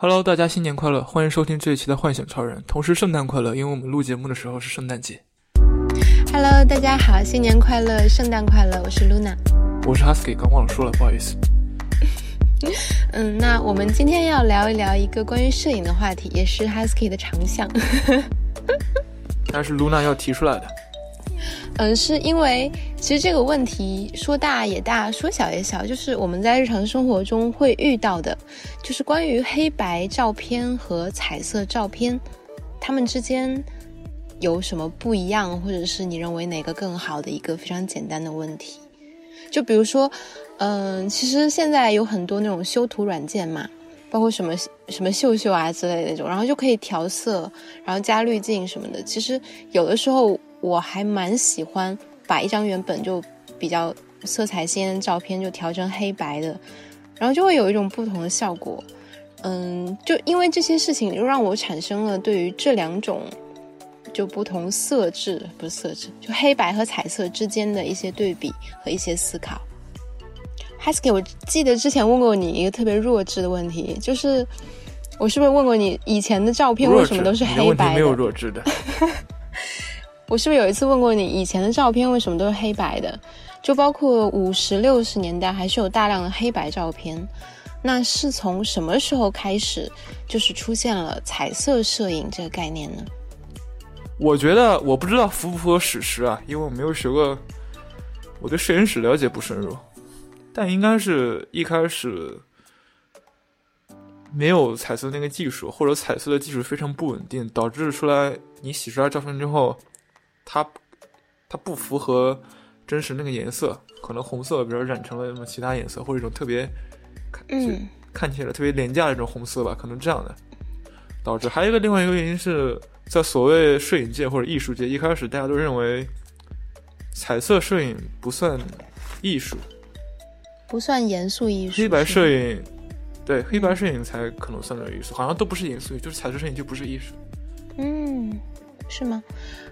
Hello，大家新年快乐！欢迎收听这一期的《幻想超人》，同时圣诞快乐，因为我们录节目的时候是圣诞节。Hello，大家好，新年快乐，圣诞快乐，我是 Luna。我是 Husky，刚忘了说了，不好意思。嗯，那我们今天要聊一聊一个关于摄影的话题，也是 Husky 的长项。但是 Luna 要提出来的。嗯，是因为其实这个问题说大也大，说小也小，就是我们在日常生活中会遇到的，就是关于黑白照片和彩色照片，它们之间有什么不一样，或者是你认为哪个更好的一个非常简单的问题。就比如说，嗯，其实现在有很多那种修图软件嘛，包括什么什么秀秀啊之类的那种，然后就可以调色，然后加滤镜什么的。其实有的时候我还蛮喜欢把一张原本就比较色彩鲜艳的照片就调成黑白的，然后就会有一种不同的效果。嗯，就因为这些事情，就让我产生了对于这两种就不同色质不是色质，就黑白和彩色之间的一些对比和一些思考。Husky，我记得之前问过你一个特别弱智的问题，就是我是不是问过你以前的照片为什么都是黑白的？没有弱智的。我是不是有一次问过你以前的照片为什么都是黑白的？就包括五十六十年代还是有大量的黑白照片。那是从什么时候开始，就是出现了彩色摄影这个概念呢？我觉得我不知道符不符合史实啊，因为我没有学过，我对摄影史了解不深入。但应该是一开始没有彩色那个技术，或者彩色的技术非常不稳定，导致出来你洗出来照片之后，它它不符合真实那个颜色，可能红色比如染成了什么其他颜色，或者一种特别看嗯看起来特别廉价的一种红色吧，可能这样的导致。还有一个另外一个原因是在所谓摄影界或者艺术界，一开始大家都认为彩色摄影不算艺术。不算严肃艺术，黑白摄影，对黑白摄影才可能算是艺术，好像都不是严肃，就是彩色摄影就不是艺术。嗯，是吗？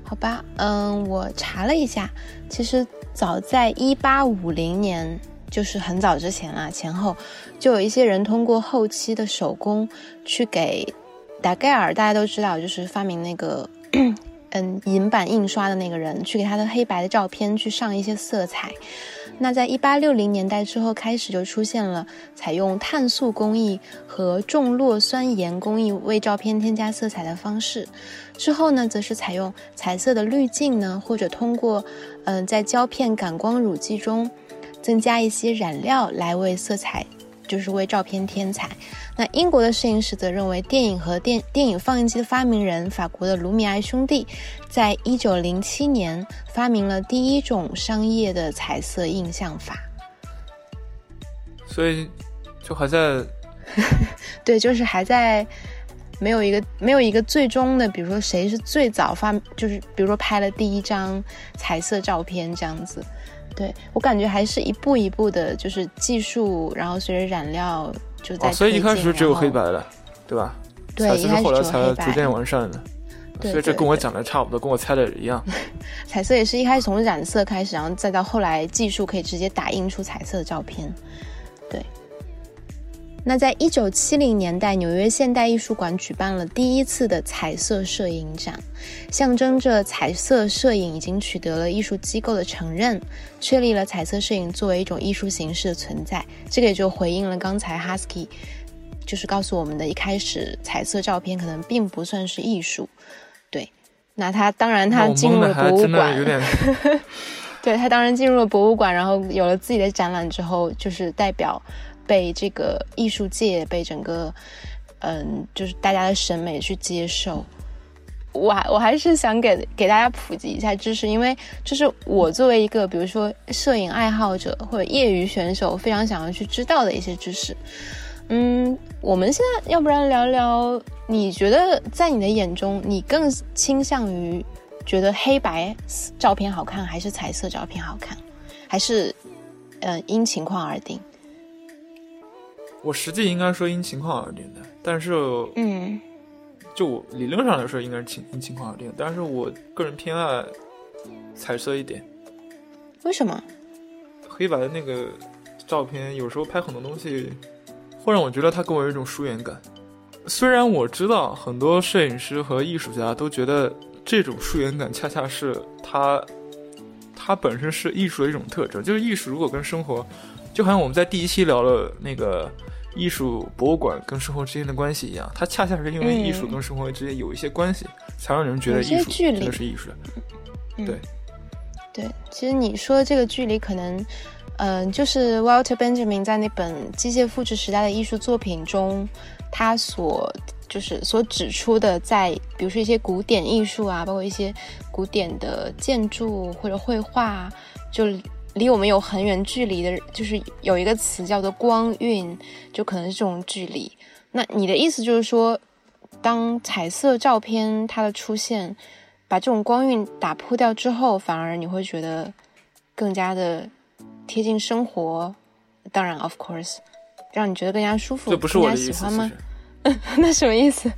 好吧，嗯，我查了一下，其实早在一八五零年，就是很早之前啦，前后就有一些人通过后期的手工去给达盖尔，大家都知道，就是发明那个嗯银版印刷的那个人，去给他的黑白的照片去上一些色彩。那在一八六零年代之后开始，就出现了采用碳素工艺和重铬酸盐工艺为照片添加色彩的方式。之后呢，则是采用彩色的滤镜呢，或者通过嗯、在胶片感光乳剂中增加一些染料来为色彩，就是为照片添彩。那英国的摄影师则认为，电影和电电影放映机的发明人法国的卢米埃兄弟，在一九零七年发明了第一种商业的彩色印象法。所以就还在，对，就是还在没有一个没有一个最终的，比如说谁是最早发，就是比如说拍了第一张彩色照片这样子。对我感觉还是一步一步的，就是技术，然后随着染料就在、哦。所以一开始只有黑白的，对吧？对，彩色是后来才逐渐完善的。对，所以这跟我讲的差不多，跟我猜的一样。彩色也是一开始从染色开始，然后再到后来技术可以直接打印出彩色的照片。对。那在一九七零年代，纽约现代艺术馆举办了第一次的彩色摄影展，象征着彩色摄影已经取得了艺术机构的承认，确立了彩色摄影作为一种艺术形式的存在。这个也就回应了刚才 Husky 就是告诉我们的，一开始彩色照片可能并不算是艺术。对，那他当然他进入了博物馆，对他当然进入了博物馆，然后有了自己的展览之后，就是代表。被这个艺术界，被整个，嗯，就是大家的审美去接受。我还我还是想给给大家普及一下知识，因为就是我作为一个比如说摄影爱好者或者业余选手，非常想要去知道的一些知识。嗯，我们现在要不然聊聊，你觉得在你的眼中，你更倾向于觉得黑白照片好看，还是彩色照片好看，还是呃因情况而定？我实际应该说因情况而定的，但是，嗯，就我理论上来说应该是情因情况而定，但是我个人偏爱彩色一点。为什么？黑白的那个照片有时候拍很多东西，会让我觉得它给我有一种疏远感。虽然我知道很多摄影师和艺术家都觉得这种疏远感恰恰是它，它本身是艺术的一种特征。就是艺术如果跟生活，就好像我们在第一期聊了那个艺术博物馆跟生活之间的关系一样，它恰恰是因为艺术跟生活之间有一些关系，才让人觉得艺术真的是艺术。对，对，其实你说的这个距离可能。嗯，就是 Walter Benjamin 在那本《机械复制时代的艺术作品》中，他所就是所指出的，在比如说一些古典艺术啊，包括一些古典的建筑或者绘画，就离我们有很远距离的，就是有一个词叫做光晕，就可能是这种距离。那你的意思就是说，当彩色照片它的出现，把这种光晕打破掉之后，反而你会觉得更加的。贴近生活，当然，of course，让你觉得更加舒服，这不是我的意思吗？那什么意思？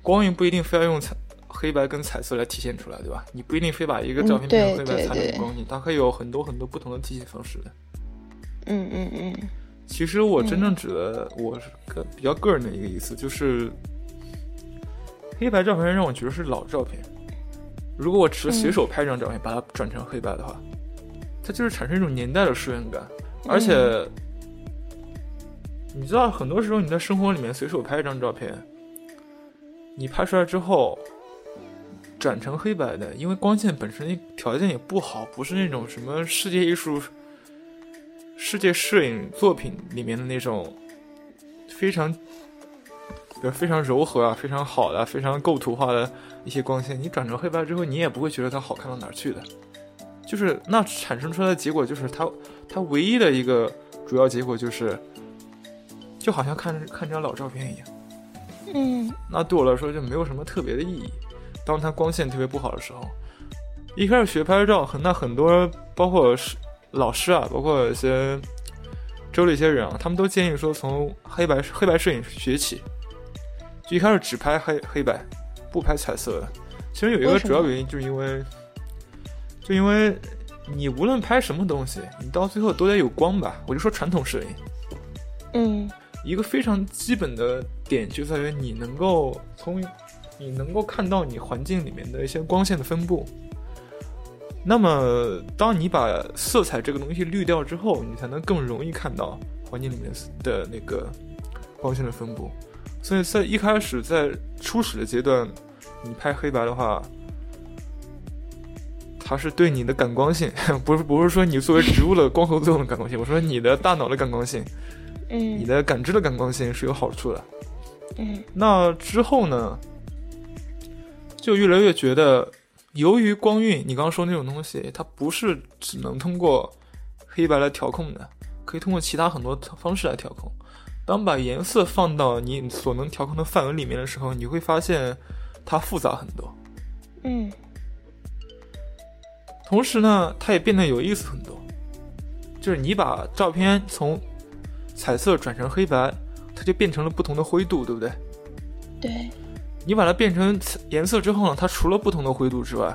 光晕不一定非要用彩黑白跟彩色来体现出来，对吧？你不一定非把一个照片变成黑白才能光晕，它可以有很多很多不同的体现方式的。嗯嗯嗯。其实我真正指的，我是个比较个人的一个意思，就是黑白照片让我觉得是老照片。如果我只是随手拍一张照片，把它转成黑白的话。它就是产生一种年代的疏远感，而且，你知道，很多时候你在生活里面随手拍一张照片，你拍出来之后转成黑白的，因为光线本身条件也不好，不是那种什么世界艺术、世界摄影作品里面的那种非常，比如非常柔和啊、非常好的、非常构图化的一些光线，你转成黑白之后，你也不会觉得它好看到哪儿去的。就是那产生出来的结果，就是它，它唯一的一个主要结果就是，就好像看看张老照片一样。嗯。那对我来说就没有什么特别的意义。当它光线特别不好的时候，一开始学拍照，很那很多包括是老师啊，包括一些周围一些人啊，他们都建议说从黑白黑白摄影学起，就一开始只拍黑黑白，不拍彩色的。其实有一个主要原因，就是因为。就因为你无论拍什么东西，你到最后都得有光吧？我就说传统摄影，嗯，一个非常基本的点就在于你能够从你能够看到你环境里面的一些光线的分布。那么，当你把色彩这个东西滤掉之后，你才能更容易看到环境里面的那个光线的分布。所以在一开始在初始的阶段，你拍黑白的话。它是对你的感光性，不是不是说你作为植物的光合作用的感光性，我说你的大脑的感光性，嗯，你的感知的感光性是有好处的，嗯。那之后呢，就越来越觉得，由于光晕，你刚刚说那种东西，它不是只能通过黑白来调控的，可以通过其他很多方式来调控。当把颜色放到你所能调控的范围里面的时候，你会发现它复杂很多，嗯。同时呢，它也变得有意思很多。就是你把照片从彩色转成黑白，它就变成了不同的灰度，对不对？对。你把它变成颜色之后呢，它除了不同的灰度之外，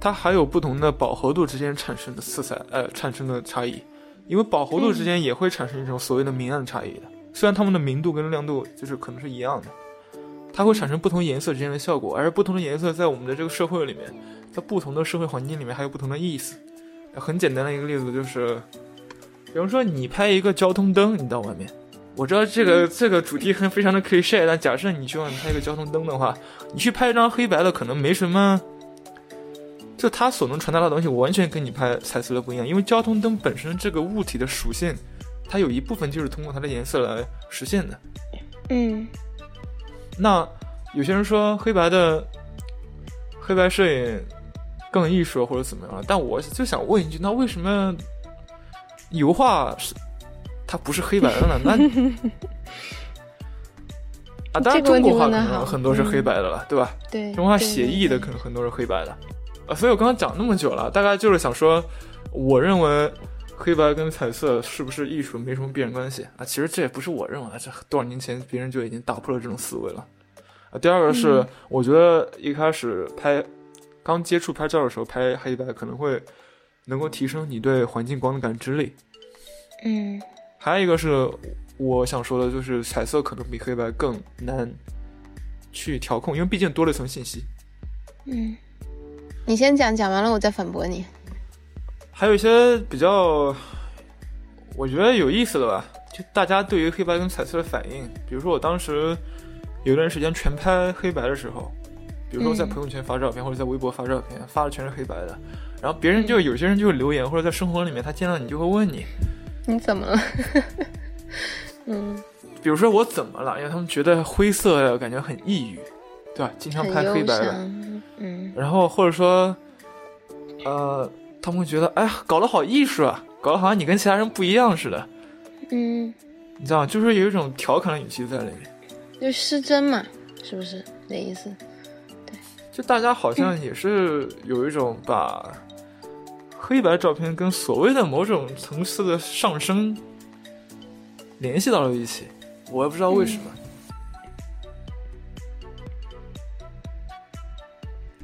它还有不同的饱和度之间产生的色彩，呃，产生的差异。因为饱和度之间也会产生一种所谓的明暗差异的。虽然它们的明度跟亮度就是可能是一样的，它会产生不同颜色之间的效果，而不同的颜色在我们的这个社会里面。在不同的社会环境里面，还有不同的意思。很简单的一个例子就是，比方说你拍一个交通灯，你到外面，我知道这个这个主题很非常的 cliche，但假设你去外面拍一个交通灯的话，你去拍一张黑白的，可能没什么，就它所能传达的东西完全跟你拍彩色的不一样。因为交通灯本身这个物体的属性，它有一部分就是通过它的颜色来实现的。嗯，那有些人说黑白的黑白摄影。更艺术或者怎么样？但我就想问一句，那为什么油画是它不是黑白的呢？那啊，当然中国画可能很多是黑白的了，对吧？对，中国画写意的可能很多是黑白的啊。所以我刚刚讲那么久了，大概就是想说，我认为黑白跟彩色是不是艺术没什么必然关系啊？其实这也不是我认为，这多少年前别人就已经打破了这种思维了啊。第二个是，我觉得一开始拍。刚接触拍照的时候，拍黑白可能会能够提升你对环境光的感知力。嗯，还有一个是，我想说的就是彩色可能比黑白更难去调控，因为毕竟多了一层信息。嗯，你先讲，讲完了我再反驳你。还有一些比较我觉得有意思的吧，就大家对于黑白跟彩色的反应，比如说我当时有一段时间全拍黑白的时候，比如说在朋友圈发照片或者在微博发照片，发的全是黑白的，然后别人就有些人就会留言，或者在生活里面他见到你就会问你，你怎么了？嗯，比如说我怎么了？因为他们觉得灰色感觉很抑郁，对吧？经常拍黑白的，嗯，然后或者说，呃，他们会觉得，哎呀，搞得好艺术啊，搞得好像你跟其他人不一样似的，嗯，你知道吗？就是有一种调侃的语气在里面，就失真嘛，是不是那意思？对，就大家好像也是有一种把黑白照片跟所谓的某种层次的上升。联系到了一起，我也不知道为什么。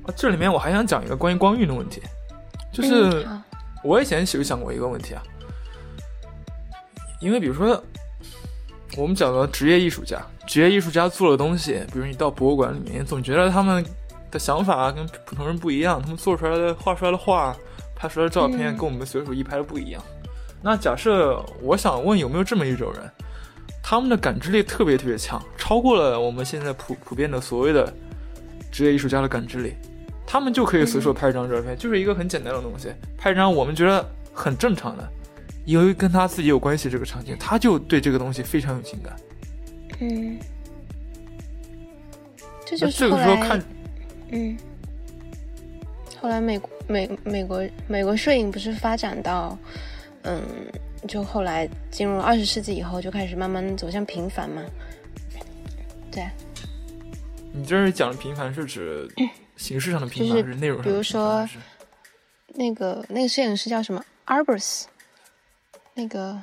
啊，这里面我还想讲一个关于光晕的问题，就是我以前其实想过一个问题啊，因为比如说我们讲的职业艺术家，职业艺术家做的东西，比如你到博物馆里面，总觉得他们的想法跟普通人不一样，他们做出来的画出来的画、拍出来的照片，跟我们随手一拍的不一样。那假设我想问有没有这么一种人，他们的感知力特别特别强，超过了我们现在普普遍的所谓的职业艺术家的感知力，他们就可以随手拍一张照片，就是一个很简单的东西，拍一张我们觉得很正常的，由于跟他自己有关系这个场景，他就对这个东西非常有情感。嗯，这就是这个时候看，嗯，后来美国美美国美国摄影不是发展到。嗯，就后来进入二十世纪以后，就开始慢慢走向平凡嘛。对。你这是讲的平凡是指形式上的平凡，还是内容上的？比如说，那个那个摄影师叫什么 Arbus，那个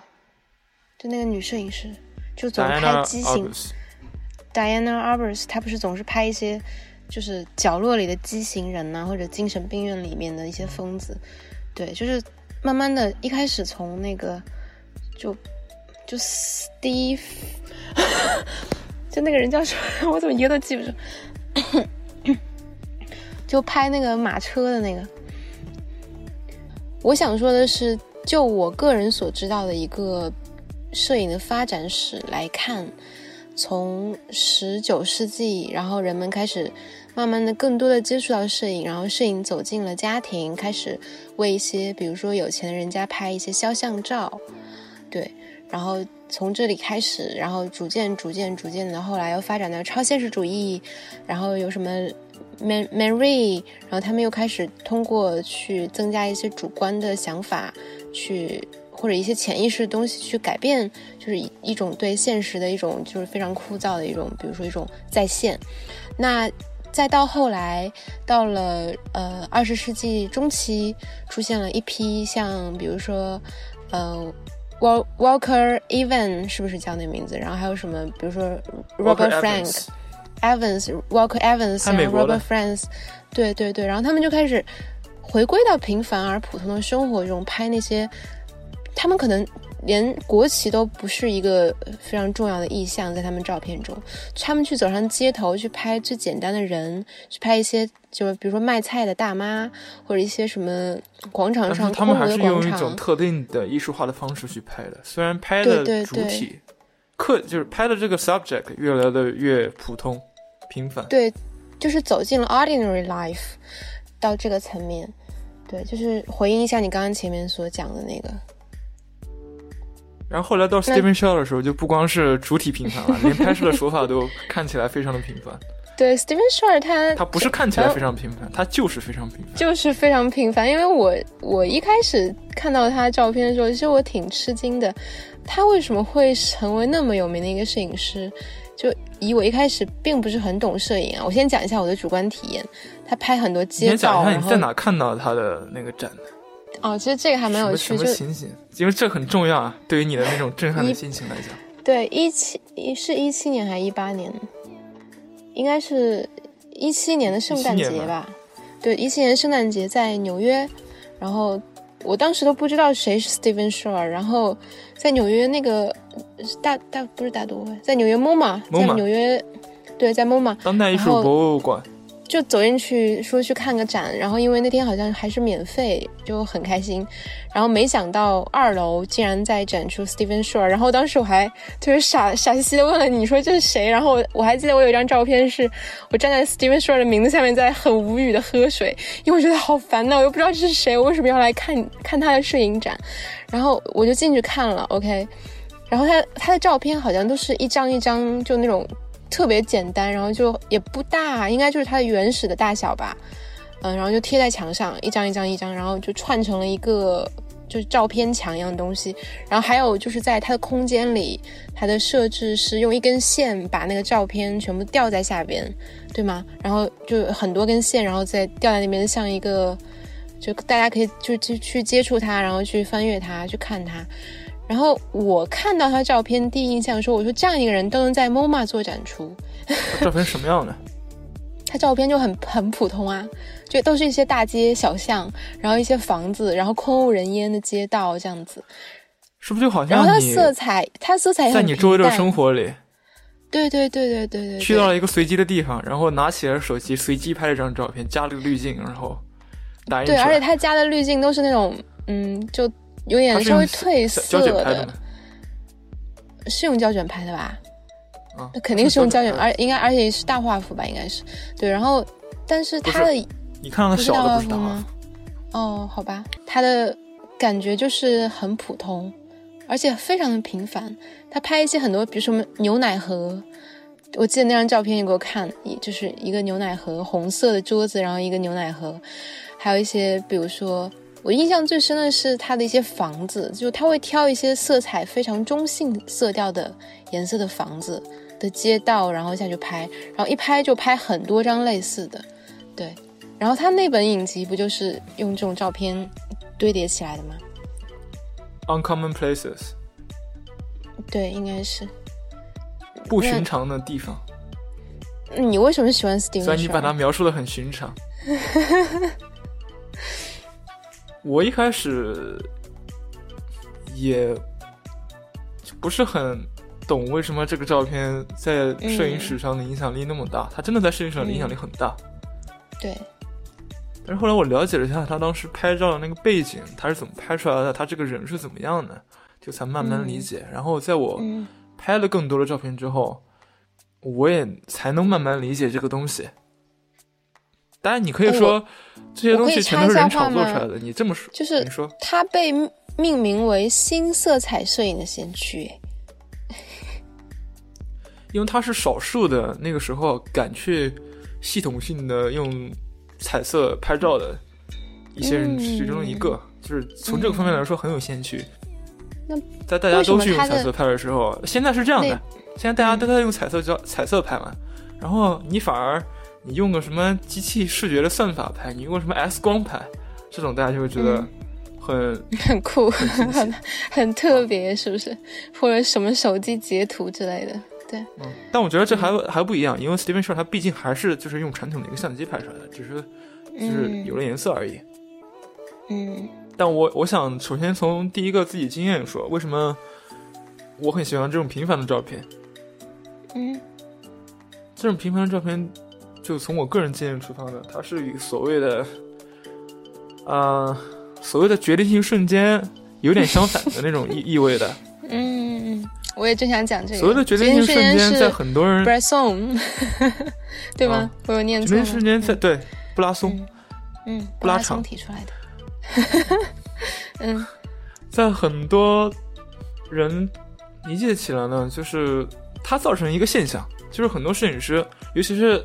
就那个女摄影师，就总拍畸形。Diana Arbus，她不是总是拍一些就是角落里的畸形人呐，或者精神病院里面的一些疯子。对，就是。慢慢的一开始从那个，就就 Steve，就那个人叫什么？我怎么一个都记不住。就拍那个马车的那个。我想说的是，就我个人所知道的一个摄影的发展史来看，从十九世纪，然后人们开始。慢慢的，更多的接触到摄影，然后摄影走进了家庭，开始为一些，比如说有钱的人家拍一些肖像照，对，然后从这里开始，然后逐渐、逐渐、逐渐的，后来又发展到超现实主义，然后有什么 Man Marie，然后他们又开始通过去增加一些主观的想法，去或者一些潜意识的东西去改变，就是一种对现实的一种就是非常枯燥的一种，比如说一种再现，那。再到后来，到了呃二十世纪中期，出现了一批像比如说，呃，Walker Evans 是不是叫那名字？然后还有什么？比如说 Robert Frank Evans，然后 Robert Frank，对对对，然后他们就开始回归到平凡而普通的生活中，拍那些他们可能。连国旗都不是一个非常重要的意象，在他们照片中，他们去走上街头去拍最简单的人，去拍一些就比如说卖菜的大妈，或者一些什么广场上他们还是用一种特定的艺术化的方式去拍的，虽然拍的主体，客就是拍的这个 subject 越来的越普通平凡，对，就是走进了 ordinary life 到这个层面，对，就是回应一下你刚刚前面所讲的那个。然后后来到 Steven Shaw 的时候，就不光是主体平凡了，连拍摄的手法都看起来非常的平凡。对，Steven Shaw 他他不是看起来非常平凡，他就是非常平凡，就是非常平凡。因为我我一开始看到他照片的时候，其实我挺吃惊的，他为什么会成为那么有名的一个摄影师？就以我一开始并不是很懂摄影啊，我先讲一下我的主观体验。他拍很多街道，你在哪看到他的那个展的？哦，其实这个还蛮有趣，就情形，因为这很重要啊，对于你的那种震撼的心情来讲。对，一七一是一七年还是一八年？应该是一七年的圣诞节吧？对，一七年圣诞节在纽约，然后我当时都不知道谁是 Steven Shore，然后在纽约那个大大不是大都会，在纽约 MoMA，在纽约对，在 MoMA 当代艺术博物馆。就走进去说去看个展，然后因为那天好像还是免费，就很开心。然后没想到二楼竟然在展出 Steven Shore，然后当时我还特别傻傻兮兮的问了你说这是谁？然后我还记得我有一张照片是我站在 Steven Shore 的名字下面在很无语的喝水，因为我觉得好烦恼，我又不知道这是谁，我为什么要来看看他的摄影展？然后我就进去看了，OK，然后他他的照片好像都是一张一张就那种。特别简单，然后就也不大，应该就是它的原始的大小吧，嗯，然后就贴在墙上，一张一张一张，然后就串成了一个就是照片墙一样的东西。然后还有就是在它的空间里，它的设置是用一根线把那个照片全部吊在下边，对吗？然后就很多根线，然后再吊在那边，像一个就大家可以就去去接触它，然后去翻阅它，去看它。然后我看到他照片，第一印象说：“我说这样一个人都能在 MoMA 做展出。”照片什么样的？他照片就很很普通啊，就都是一些大街小巷，然后一些房子，然后空无人烟的街道这样子。是不是就好像？然后他色彩，他色彩在你周围的生活里。对对对对对对。去到了一个随机的地方，然后拿起了手机，随机拍了一张照片，加了个滤镜，然后打印对，而且他加的滤镜都是那种，嗯，就。有点稍微褪色的，是用胶卷拍的吧？那肯定是用胶卷，而应该而且是大画幅吧？应该是对。然后，但是它的你看到它小的不是大吗？哦，好吧，它的感觉就是很普通，而且非常的平凡。他拍一些很多，比如什么牛奶盒，我记得那张照片你给我看，就是一个牛奶盒，红色的桌子，然后一个牛奶盒，还有一些比如说。我印象最深的是他的一些房子，就他会挑一些色彩非常中性色调的颜色的房子的街道，然后下去拍，然后一拍就拍很多张类似的，对。然后他那本影集不就是用这种照片堆叠起来的吗？Uncommon places。对，应该是不寻常的地方。你为什么喜欢 Steven？虽然你把它描述的很寻常。我一开始也不是很懂为什么这个照片在摄影史上的影响力那么大。他真的在摄影史上的影响力很大。对。但是后来我了解了一下他当时拍照的那个背景，他是怎么拍出来的，他这个人是怎么样的，就才慢慢理解。然后在我拍了更多的照片之后，我也才能慢慢理解这个东西。当然，你可以说这些东西全都是人炒作出来的。你这么说，就是你说它被命名为新色彩摄影的先驱，因为他是少数的那个时候敢去系统性的用彩色拍照的一些人其中一个，就是从这个方面来说很有先驱。那在大家都去用彩色拍的时候，现在是这样的，现在大家都在用彩色胶彩色拍嘛，然后你反而。你用个什么机器视觉的算法拍？你用个什么 S 光拍？这种大家就会觉得很 很酷，很 很特别，是不是？或者什么手机截图之类的？对。嗯。但我觉得这还还不一样，因为 Steven Shore 他毕竟还是就是用传统的一个相机拍出来的，只是就是有了颜色而已。嗯。但我我想首先从第一个自己经验说，为什么我很喜欢这种平凡的照片？嗯。这种平凡的照片。就从我个人经验出发的，它是与所谓的，啊，所谓的决定性瞬间有点相反的那种意 意味的。嗯，我也正想讲这个。所谓的决定性瞬间，在很多人，对吗？我有念错。决定瞬间在对布拉松，嗯，布拉松提出来的。嗯，在很多人理解起来呢，就是它造成一个现象，就是很多摄影师，尤其是。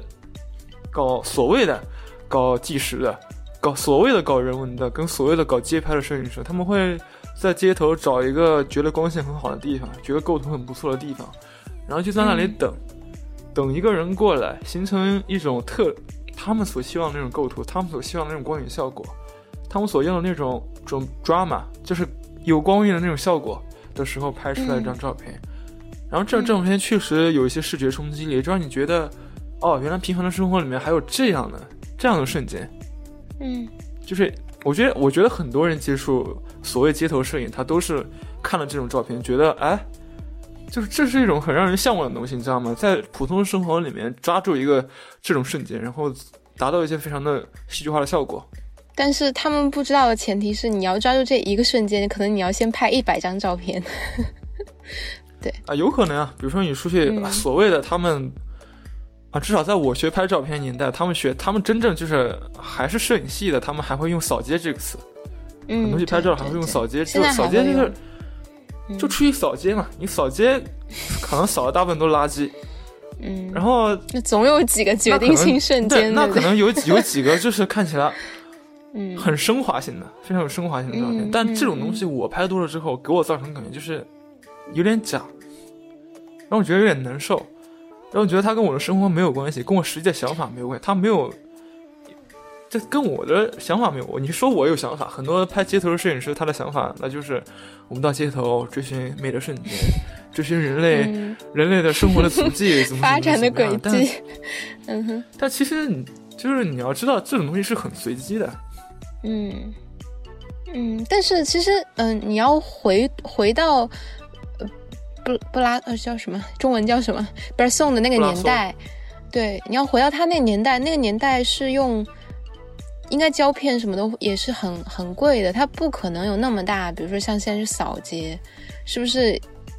搞所谓的搞纪实的，搞所谓的搞人文的，跟所谓的搞街拍的摄影师，他们会在街头找一个觉得光线很好的地方，觉得构图很不错的地方，然后就在那里等，等一个人过来，形成一种特他们所希望的那种构图，他们所希望的那种光影效果，他们所要的那种种 drama，就是有光晕的那种效果的时候拍出来一张照片，然后这张照片确实有一些视觉冲击力，让你觉得。哦，原来平凡的生活里面还有这样的这样的瞬间，嗯，就是我觉得，我觉得很多人接触所谓街头摄影，他都是看了这种照片，觉得哎，就是这是一种很让人向往的东西，你知道吗？在普通生活里面抓住一个这种瞬间，然后达到一些非常的戏剧化的效果。但是他们不知道的前提是，你要抓住这一个瞬间，可能你要先拍一百张照片。对啊，有可能啊，比如说你出去，所谓的他们啊，至少在我学拍照片年代，他们学他们真正就是还是摄影系的，他们还会用扫街这个词。嗯，很多去拍照还会用扫街，就扫街就是就出去扫街嘛，你扫街可能扫的大部分都是垃圾。嗯，然后那总有几个决定性瞬间，那可能有有几个就是看起来。嗯，很升华性的，非常有升华性的照片。但这种东西我拍多了之后，给我造成感觉就是有点假，让我觉得有点难受，让我觉得他跟我的生活没有关系，跟我实际的想法没有关系。他没有，这跟我的想法没有。你说我有想法，很多拍街头的摄影师，他的想法那就是我们到街头追寻美的瞬间，追寻人类人类的生活的足迹，怎么发展的轨迹。嗯哼，但其实你就是你要知道，这种东西是很随机的。嗯，嗯，但是其实，嗯，你要回回到，呃，布布拉呃叫什么？中文叫什么？不是宋的那个年代，对，你要回到他那个年代，那个年代是用，应该胶片什么的也是很很贵的，他不可能有那么大，比如说像现在是扫街，是不是？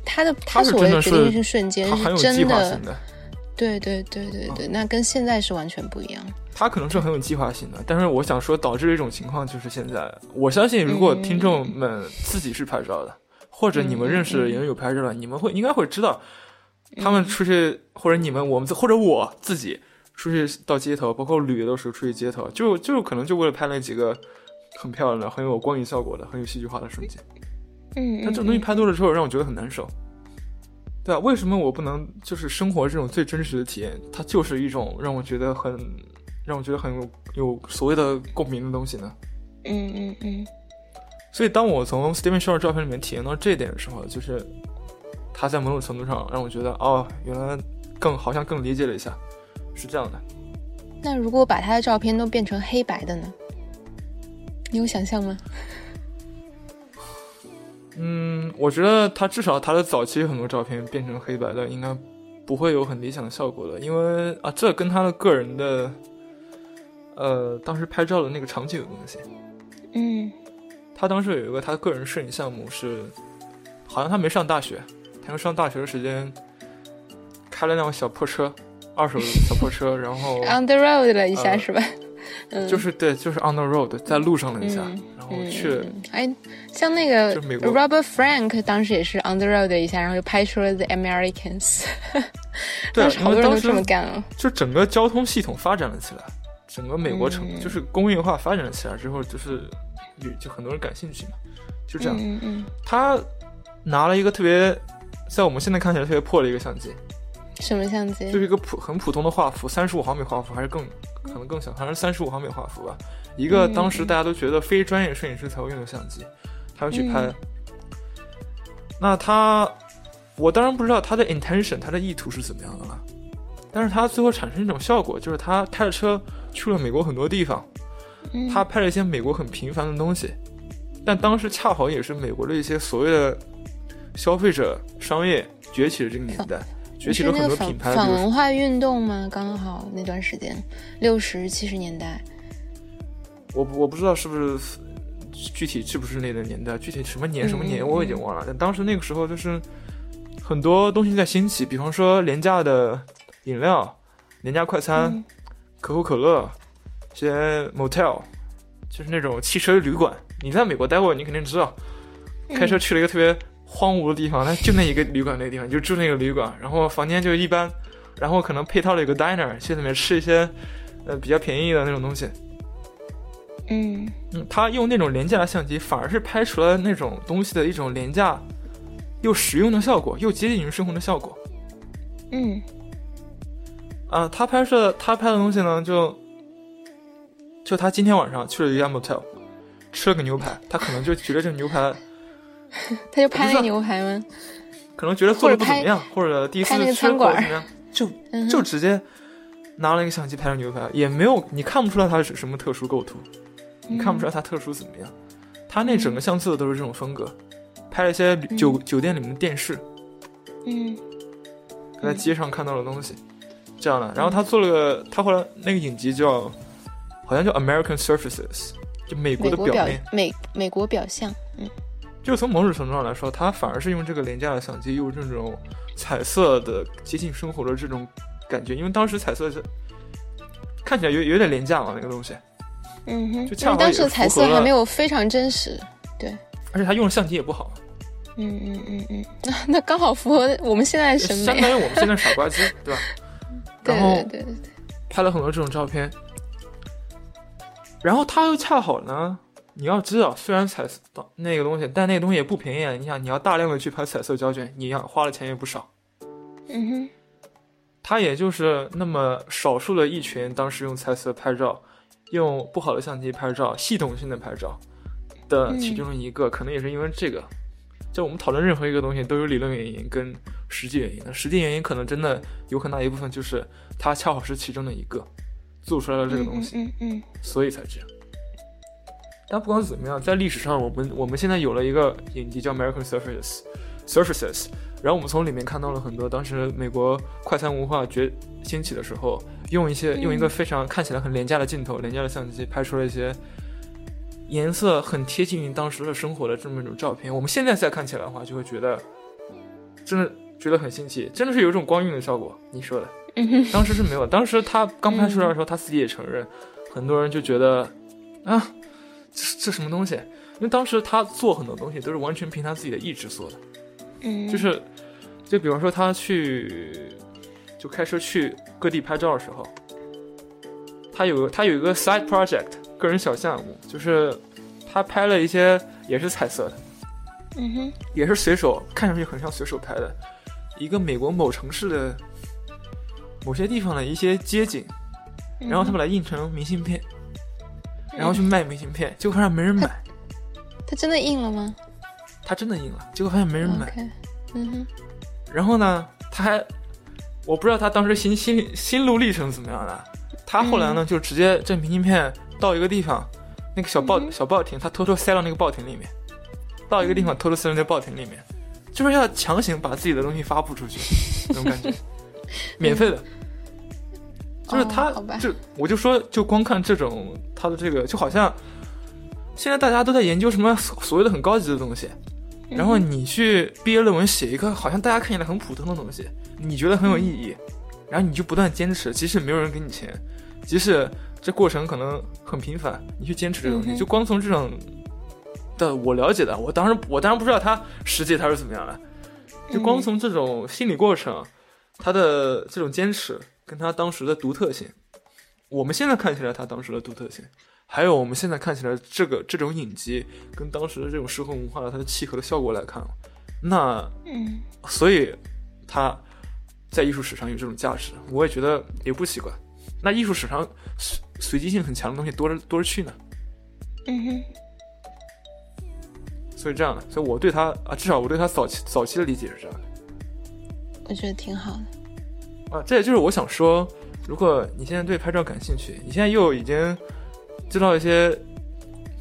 他的他所谓的决定性瞬间是真的，对对对对对，那跟现在是完全不一样。他可能是很有计划性的，但是我想说，导致一种情况就是现在，我相信如果听众们自己是拍照的，或者你们认识人有拍照的，你们会应该会知道，他们出去或者你们我们或者我自己出去到街头，包括旅游的时候出去街头，就就可能就为了拍那几个很漂亮的、很有光影效果的、很有戏剧化的瞬间。嗯，但这种东西拍多了之后，让我觉得很难受。对啊，为什么我不能就是生活这种最真实的体验？它就是一种让我觉得很。让我觉得很有有所谓的共鸣的东西呢。嗯嗯嗯。所以当我从 Steven Shore 照片里面体验到这一点的时候，就是他在某种程度上让我觉得，哦，原来更好像更理解了一下，是这样的。那如果把他的照片都变成黑白的呢？你有想象吗？嗯，我觉得他至少他的早期很多照片变成黑白的，应该不会有很理想的效果的，因为啊，这跟他的个人的。呃，当时拍照的那个场景有关系。嗯，他当时有一个他个人摄影项目是，好像他没上大学，他用上大学的时间开了辆小破车，二手小破车，然后 on the road 了一下是吧？嗯，就是对，就是 on the road，在路上了一下，然后去。哎，像那个 Robert Frank 当时也是 on the road 一下，然后就拍出了 The Americans。对，好多人都这么干了。就整个交通系统发展了起来。整个美国城就是工业化发展起来之后，就是有就很多人感兴趣嘛，就这样。嗯嗯。他拿了一个特别，在我们现在看起来特别破的一个相机。什么相机？就是一个普很普通的画幅，三十五毫米画幅，还是更可能更小，好像是三十五毫米画幅吧。一个当时大家都觉得非专业摄影师才会用的相机，他要去拍。那他，我当然不知道他的 intention，他的意图是怎么样的了。但是他最后产生一种效果，就是他开着车。去了美国很多地方，他拍了一些美国很平凡的东西，但当时恰好也是美国的一些所谓的消费者商业崛起的这个年代，崛起了很多品牌。反文化运动吗？刚好那段时间，六十七十年代。我我不知道是不是具体是不是那个年代，具体什么年什么年我已经忘了。但当时那个时候就是很多东西在兴起，比方说廉价的饮料、廉价快餐。可口可乐，些 motel，就是那种汽车旅馆。你在美国待过，你肯定知道。开车去了一个特别荒芜的地方，那就那一个旅馆，那个地方就住那个旅馆，然后房间就一般，然后可能配套了一个 diner，去里面吃一些呃比较便宜的那种东西。嗯嗯，他用那种廉价的相机，反而是拍出了那种东西的一种廉价又实用的效果，又接近于生活的效果。嗯。啊，他拍摄他拍的东西呢，就就他今天晚上去了一家 motel，吃了个牛排，他可能就觉得这个牛排，他就拍那个牛排吗？可能觉得做的不怎么样，或者第一次吃怎么样，就就直接拿了一个相机拍了牛排，也没有你看不出来他是什么特殊构图，你看不出来他特殊怎么样。他那整个相册都是这种风格，拍了一些酒酒店里面的电视，嗯，在街上看到的东西，这样的。然后他做了个，他后来那个影集叫，好像叫 American Surfaces，就美国的表面，美美国表象，嗯。就从某种程度上来说，他反而是用这个廉价的相机，用这种彩色的接近生活的这种感觉，因为当时彩色是看起来有有点廉价嘛，那个东西。嗯哼，就恰好当时彩色还没有非常真实，对。而且他用的相机也不好。嗯嗯嗯嗯，那那刚好符合我们现在审美，相当于我们现在傻瓜机，对吧？然后对对对，拍了很多这种照片，然后他又恰好呢。你要知道，虽然彩色那个东西，但那个东西也不便宜啊。你想，你要大量的去拍彩色胶卷，你要花的钱也不少。嗯哼，他也就是那么少数的一群，当时用彩色拍照，用不好的相机拍照，系统性的拍照的其中一个，可能也是因为这个。就我们讨论任何一个东西，都有理论原因跟实际原因。那实际原因可能真的有很大一部分就是它恰好是其中的一个做出来了这个东西，嗯嗯，所以才这样。但不管怎么样，在历史上，我们我们现在有了一个影集叫《American Surfaces》，Surfaces，然后我们从里面看到了很多当时美国快餐文化崛兴起的时候，用一些用一个非常看起来很廉价的镜头、廉价的相机拍出了一些颜色很贴近于当时的生活的这么一种照片。我们现在再看起来的话，就会觉得真的觉得很新奇，真的是有一种光晕的效果。你说的，当时是没有。当时他刚拍出来的时候，他自己也承认，很多人就觉得啊。这这什么东西？因为当时他做很多东西都是完全凭他自己的意志做的，嗯，就是，就比方说他去，就开车去各地拍照的时候，他有他有一个 side project 个人小项目，就是他拍了一些也是彩色的，嗯哼，也是随手看上去很像随手拍的，一个美国某城市的某些地方的一些街景，然后他把它印成明信片。然后去卖明信片，结果发现没人买。他真的印了吗？他真的印了，结果发现没人买。嗯哼。然后呢，他还，我不知道他当时心心心路历程怎么样的。他后来呢，就直接这明信片到一个地方，那个小报小报亭，他偷偷塞到那个报亭里面，到一个地方偷偷塞到那报亭里面，就是要强行把自己的东西发布出去，那种感觉，免费的。就是他，就我就说，就光看这种他的这个，就好像现在大家都在研究什么所谓的很高级的东西，然后你去毕业论文写一个好像大家看起来很普通的东西，你觉得很有意义，然后你就不断坚持，即使没有人给你钱，即使这过程可能很平凡，你去坚持这东西，就光从这种的我了解的，我当然我当然不知道他实际他是怎么样的，就光从这种心理过程，他的这种坚持。跟他当时的独特性，我们现在看起来他当时的独特性，还有我们现在看起来这个这种影集跟当时的这种社会文化的它的契合的效果来看，那嗯，所以他在艺术史上有这种价值，我也觉得也不奇怪。那艺术史上随随机性很强的东西多着多着去呢，嗯哼。所以这样的，所以我对他啊，至少我对他早期早期的理解是这样的，我觉得挺好的。啊，这也就是我想说，如果你现在对拍照感兴趣，你现在又已经知道一些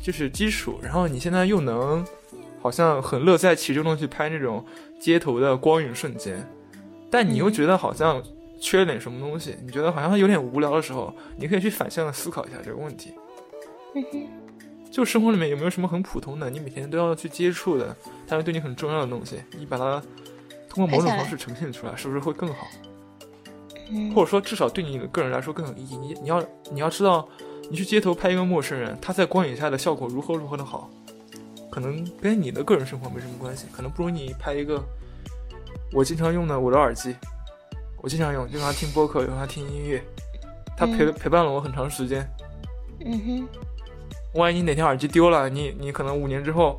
就是基础，然后你现在又能好像很乐在其中的去拍那种街头的光影瞬间，但你又觉得好像缺了点什么东西，你觉得好像有点无聊的时候，你可以去反向的思考一下这个问题。就生活里面有没有什么很普通的，你每天都要去接触的，但是对你很重要的东西，你把它通过某种方式呈现出来，是不是会更好？或者说，至少对你个人来说更有意义。你你要你要知道，你去街头拍一个陌生人，他在光影下的效果如何如何的好，可能跟你的个人生活没什么关系，可能不如你拍一个我经常用的我的耳机，我经常用，用它听播客，用它听音乐，它陪陪伴了我很长时间。嗯哼。万一你哪天耳机丢了，你你可能五年之后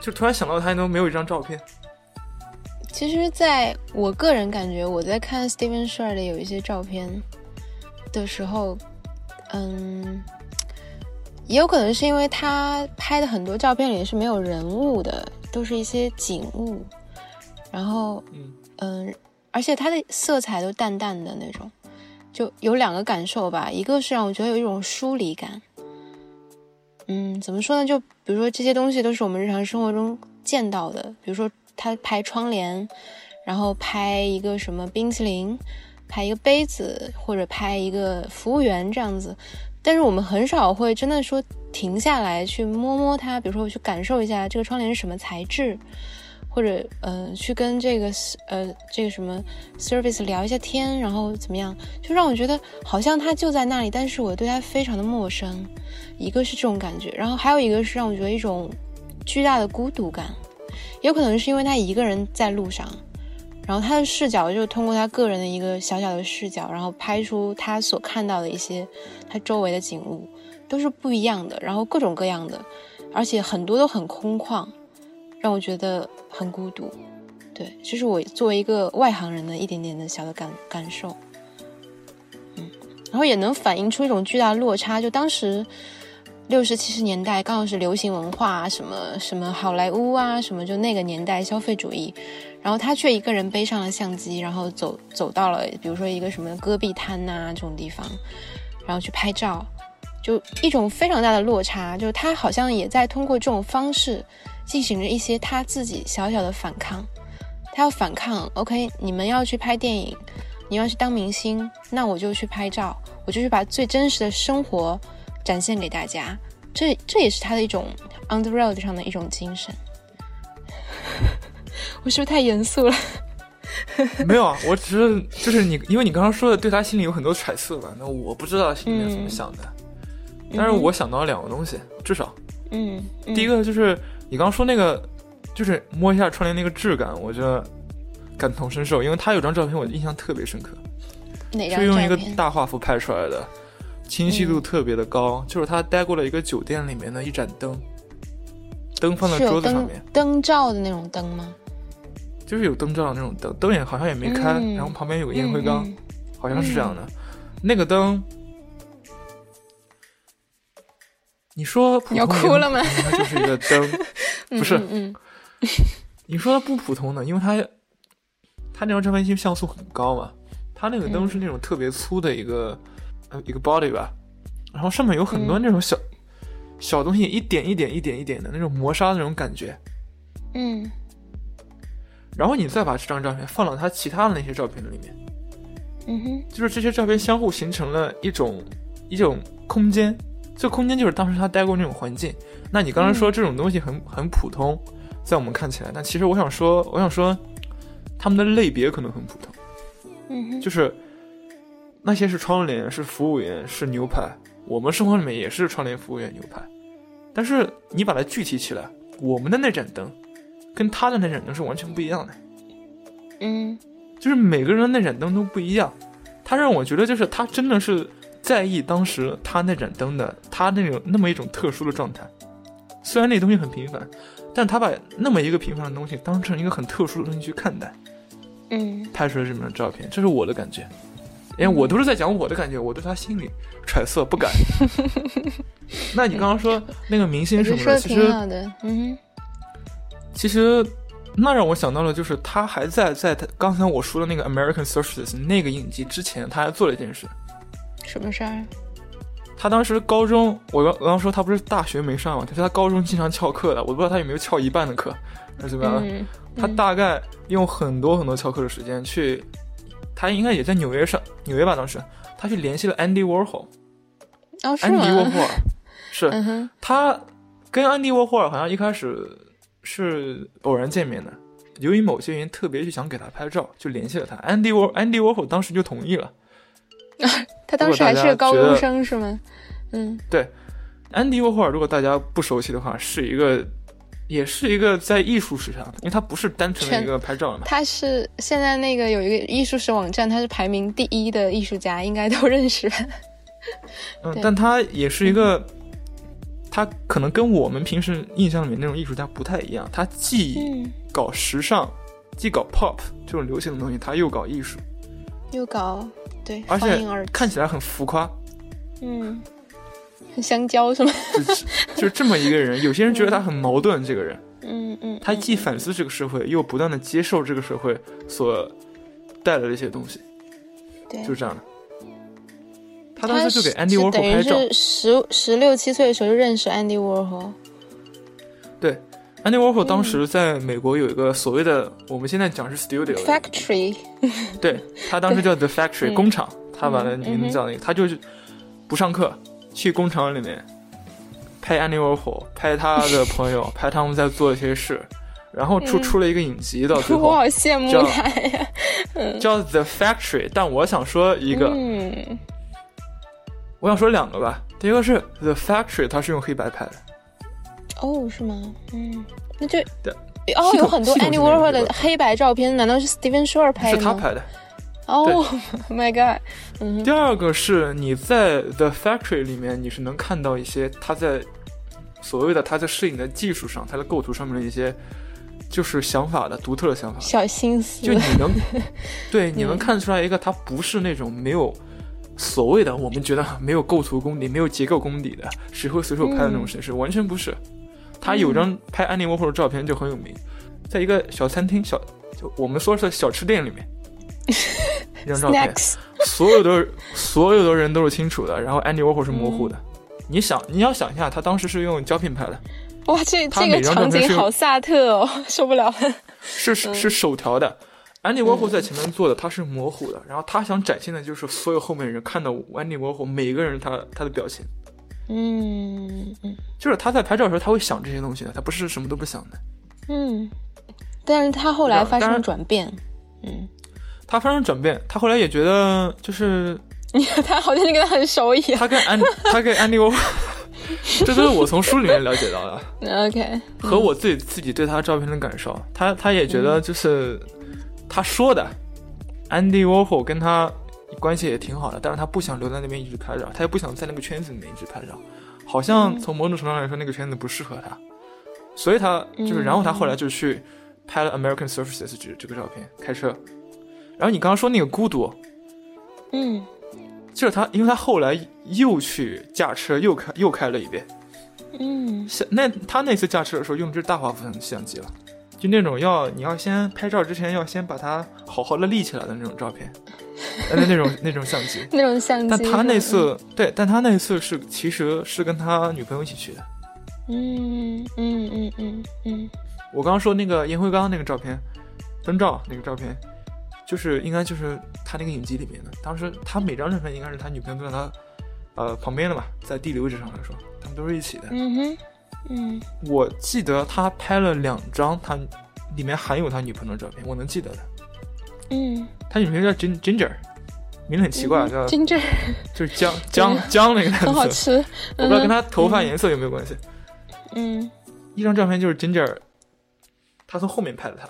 就突然想到它，你都没有一张照片。其实，在我个人感觉，我在看 Steven s h a r 的有一些照片的时候，嗯，也有可能是因为他拍的很多照片里是没有人物的，都是一些景物，然后，嗯，而且它的色彩都淡淡的那种，就有两个感受吧，一个是让我觉得有一种疏离感，嗯，怎么说呢？就比如说这些东西都是我们日常生活中见到的，比如说他拍窗帘，然后拍一个什么冰淇淋，拍一个杯子，或者拍一个服务员这样子。但是我们很少会真的说停下来去摸摸它，比如说我去感受一下这个窗帘是什么材质，或者呃去跟这个呃这个什么 service 聊一下天，然后怎么样，就让我觉得好像它就在那里，但是我对它非常的陌生。一个是这种感觉，然后还有一个是让我觉得一种巨大的孤独感，有可能是因为他一个人在路上。然后他的视角就通过他个人的一个小小的视角，然后拍出他所看到的一些他周围的景物，都是不一样的，然后各种各样的，而且很多都很空旷，让我觉得很孤独。对，这是我作为一个外行人的一点点的小的感感受。嗯，然后也能反映出一种巨大的落差，就当时六十七十年代刚好是流行文化，什么什么好莱坞啊，什么就那个年代消费主义。然后他却一个人背上了相机，然后走走到了，比如说一个什么戈壁滩呐这种地方，然后去拍照，就一种非常大的落差。就是他好像也在通过这种方式进行着一些他自己小小的反抗。他要反抗，OK，你们要去拍电影，你要去当明星，那我就去拍照，我就去把最真实的生活展现给大家。这这也是他的一种 on the road 上的一种精神。我是不是太严肃了？没有啊，我只是就是你，因为你刚刚说的对他心里有很多揣测吧，那我不知道心里面怎么想的，但是我想到了两个东西，至少，嗯，第一个就是你刚刚说那个，就是摸一下窗帘那个质感，我觉得感同身受，因为他有张照片我印象特别深刻，哪张是用一个大画幅拍出来的，清晰度特别的高，就是他待过了一个酒店里面的一盏灯，灯放在桌子上面，灯罩的那种灯吗？就是有灯罩的那种灯，灯也好像也没开，然后旁边有个烟灰缸，好像是这样的。那个灯，你说你要哭了吗？它就是一个灯，不是？嗯，你说它不普通的，因为它它那张照片机像素很高嘛，它那个灯是那种特别粗的一个呃一个 body 吧，然后上面有很多那种小小东西，一点一点一点一点的那种磨砂的那种感觉，嗯。然后你再把这张照片放到他其他的那些照片里面，嗯哼，就是这些照片相互形成了一种一种空间，这空间就是当时他待过那种环境。那你刚才说这种东西很很普通，在我们看起来，但其实我想说，我想说，他们的类别可能很普通，嗯，就是那些是窗帘，是服务员，是牛排，我们生活里面也是窗帘、服务员、牛排，但是你把它具体起来，我们的那盏灯。跟他的那盏灯是完全不一样的，嗯，就是每个人的那盏灯都不一样。他让我觉得，就是他真的是在意当时他那盏灯的他那种那么一种特殊的状态。虽然那东西很平凡，但他把那么一个平凡的东西当成一个很特殊的东西去看待，嗯，拍出了这张照片，这是我的感觉。因为我都是在讲我的感觉，我对他心里揣测不敢。那你刚刚说那个明星什么的，其实，嗯。其实，那让我想到了，就是他还在在他刚才我说的那个 American Socialist 那个影集之前，他还做了一件事。什么事儿？他当时高中，我刚我刚说他不是大学没上嘛，他说他高中经常翘课的，我不知道他有没有翘一半的课，还是怎么样。他大概用很多很多翘课的时间去，他应该也在纽约上纽约吧，当时他去联系了 Andy Warhol。哦，是安迪沃霍尔是他跟安迪沃霍尔好像一开始。是偶然见面的，由于某些原因，特别去想给他拍照，就联系了他。Andy War Andy Warhol 当时就同意了。他当时还是个高中生是吗？嗯，对。Andy Warhol 如果大家不熟悉的话，是一个，也是一个在艺术史上，因为他不是单纯的一个拍照嘛。他是现在那个有一个艺术史网站，他是排名第一的艺术家，应该都 认识。嗯，但他也是一个。他可能跟我们平时印象里面那种艺术家不太一样，他既搞时尚，既搞 pop 这种流行的东西，他又搞艺术，又搞对，而且看起来很浮夸，嗯，很香蕉是吗？就这么一个人，有些人觉得他很矛盾，这个人，嗯嗯，他既反思这个社会，又不断的接受这个社会所带来的一些东西，对，就是这样的。他当时就给 Andy Warhol 拍照。是十十六七岁的时候就认识 Andy Warhol。对，Andy Warhol 当时在美国有一个所谓的，我们现在讲是 studio，Factory，对他当时叫 The Factory 嗯。工厂，他把那嗯名字叫那个，他就是不上课，去工厂里面拍 Andy Warhol，拍他的朋友，拍他们在做一些事，然后出嗯。出了一个影集，到最后 我后好羡慕叫他呀。叫 The Factory。但我想说一个，嗯，我想说两个吧。第一个是 The Factory，它是用黑白拍的，哦，是吗？嗯，那就对哦，有很多吧的黑白照片，难道是 Steven Shore 拍的？是他拍的。哦，Oh，My God，嗯第二个是你在 The Factory 里面，你是能看到一些他在所谓的他在摄影的技术上，他的构图上面的一些就是想法的独特的想法。小心思，就你能，对，你能嗯看出来一个他不是那种没有所谓的我们觉得没有构图功底、没有结构功底的，谁会随手拍的那种形式，完全不是。他有张拍安妮沃霍的照片就很有名，在一个小餐厅小，就我们说是小吃店里面，一张照片，所有的所有的人都是清楚的，然后安妮沃霍是模糊的。你想，你要想一下，他当时是用胶片拍的，哇，这他这个场景好萨特哦，受不了。了。是是手调的。安迪沃霍在前面做的，他是模糊的，然后他想展现的就是所有后面人看到安迪沃霍每一个人他他的表情，嗯嗯就是他在拍照的时候他会想这些东西的，他不是什么都不想的。嗯，但是他后来发生了转变，嗯，他发生转变，他后来也觉得就是 他好像就跟他很熟一样。他跟安 他跟安迪沃霍，这都是我从书里面了解到的。OK，和我自己自己对他照片的感受，他他也觉得就是、他说的，Andy Warhol 跟他关系也挺好的，但是他不想留在那边一直拍照，他也不想在那个圈子里面一直拍照，好像从某种程度上来说，那个圈子不适合他，所以他就是，嗯然后他后来就去拍了 American Surfaces 这这个照片，开车。然后你刚刚说那个孤独，嗯。就是他，因为他后来又去驾车，又开又开了一遍。嗯。像那他那次驾车的时候用的是大画幅相机了，就那种要你要先拍照之前要先把它好好的立起来的那种照片，呃那种那种相机。那种相机。但他那次对，但他那次是其实是跟他女朋友一起去的。嗯嗯嗯嗯嗯我刚刚说那个烟灰缸那个照片，灯照那个照片，就是应该就是他那个影集里面的。当时他每张照片应该是他女朋友都在他呃旁边的吧，在地理位置上来说，他们都是一起的。嗯哼嗯我记得他拍了两张，他里面含有他女朋友的照片，我能记得的。嗯，他女朋友叫 Gin Ginger，名字很奇怪，叫 Ginger 就是姜 姜姜那个单词，很好吃。我不知道跟他头发颜色有没有关系。嗯一张照片就是 Ginger，他从后面拍的他，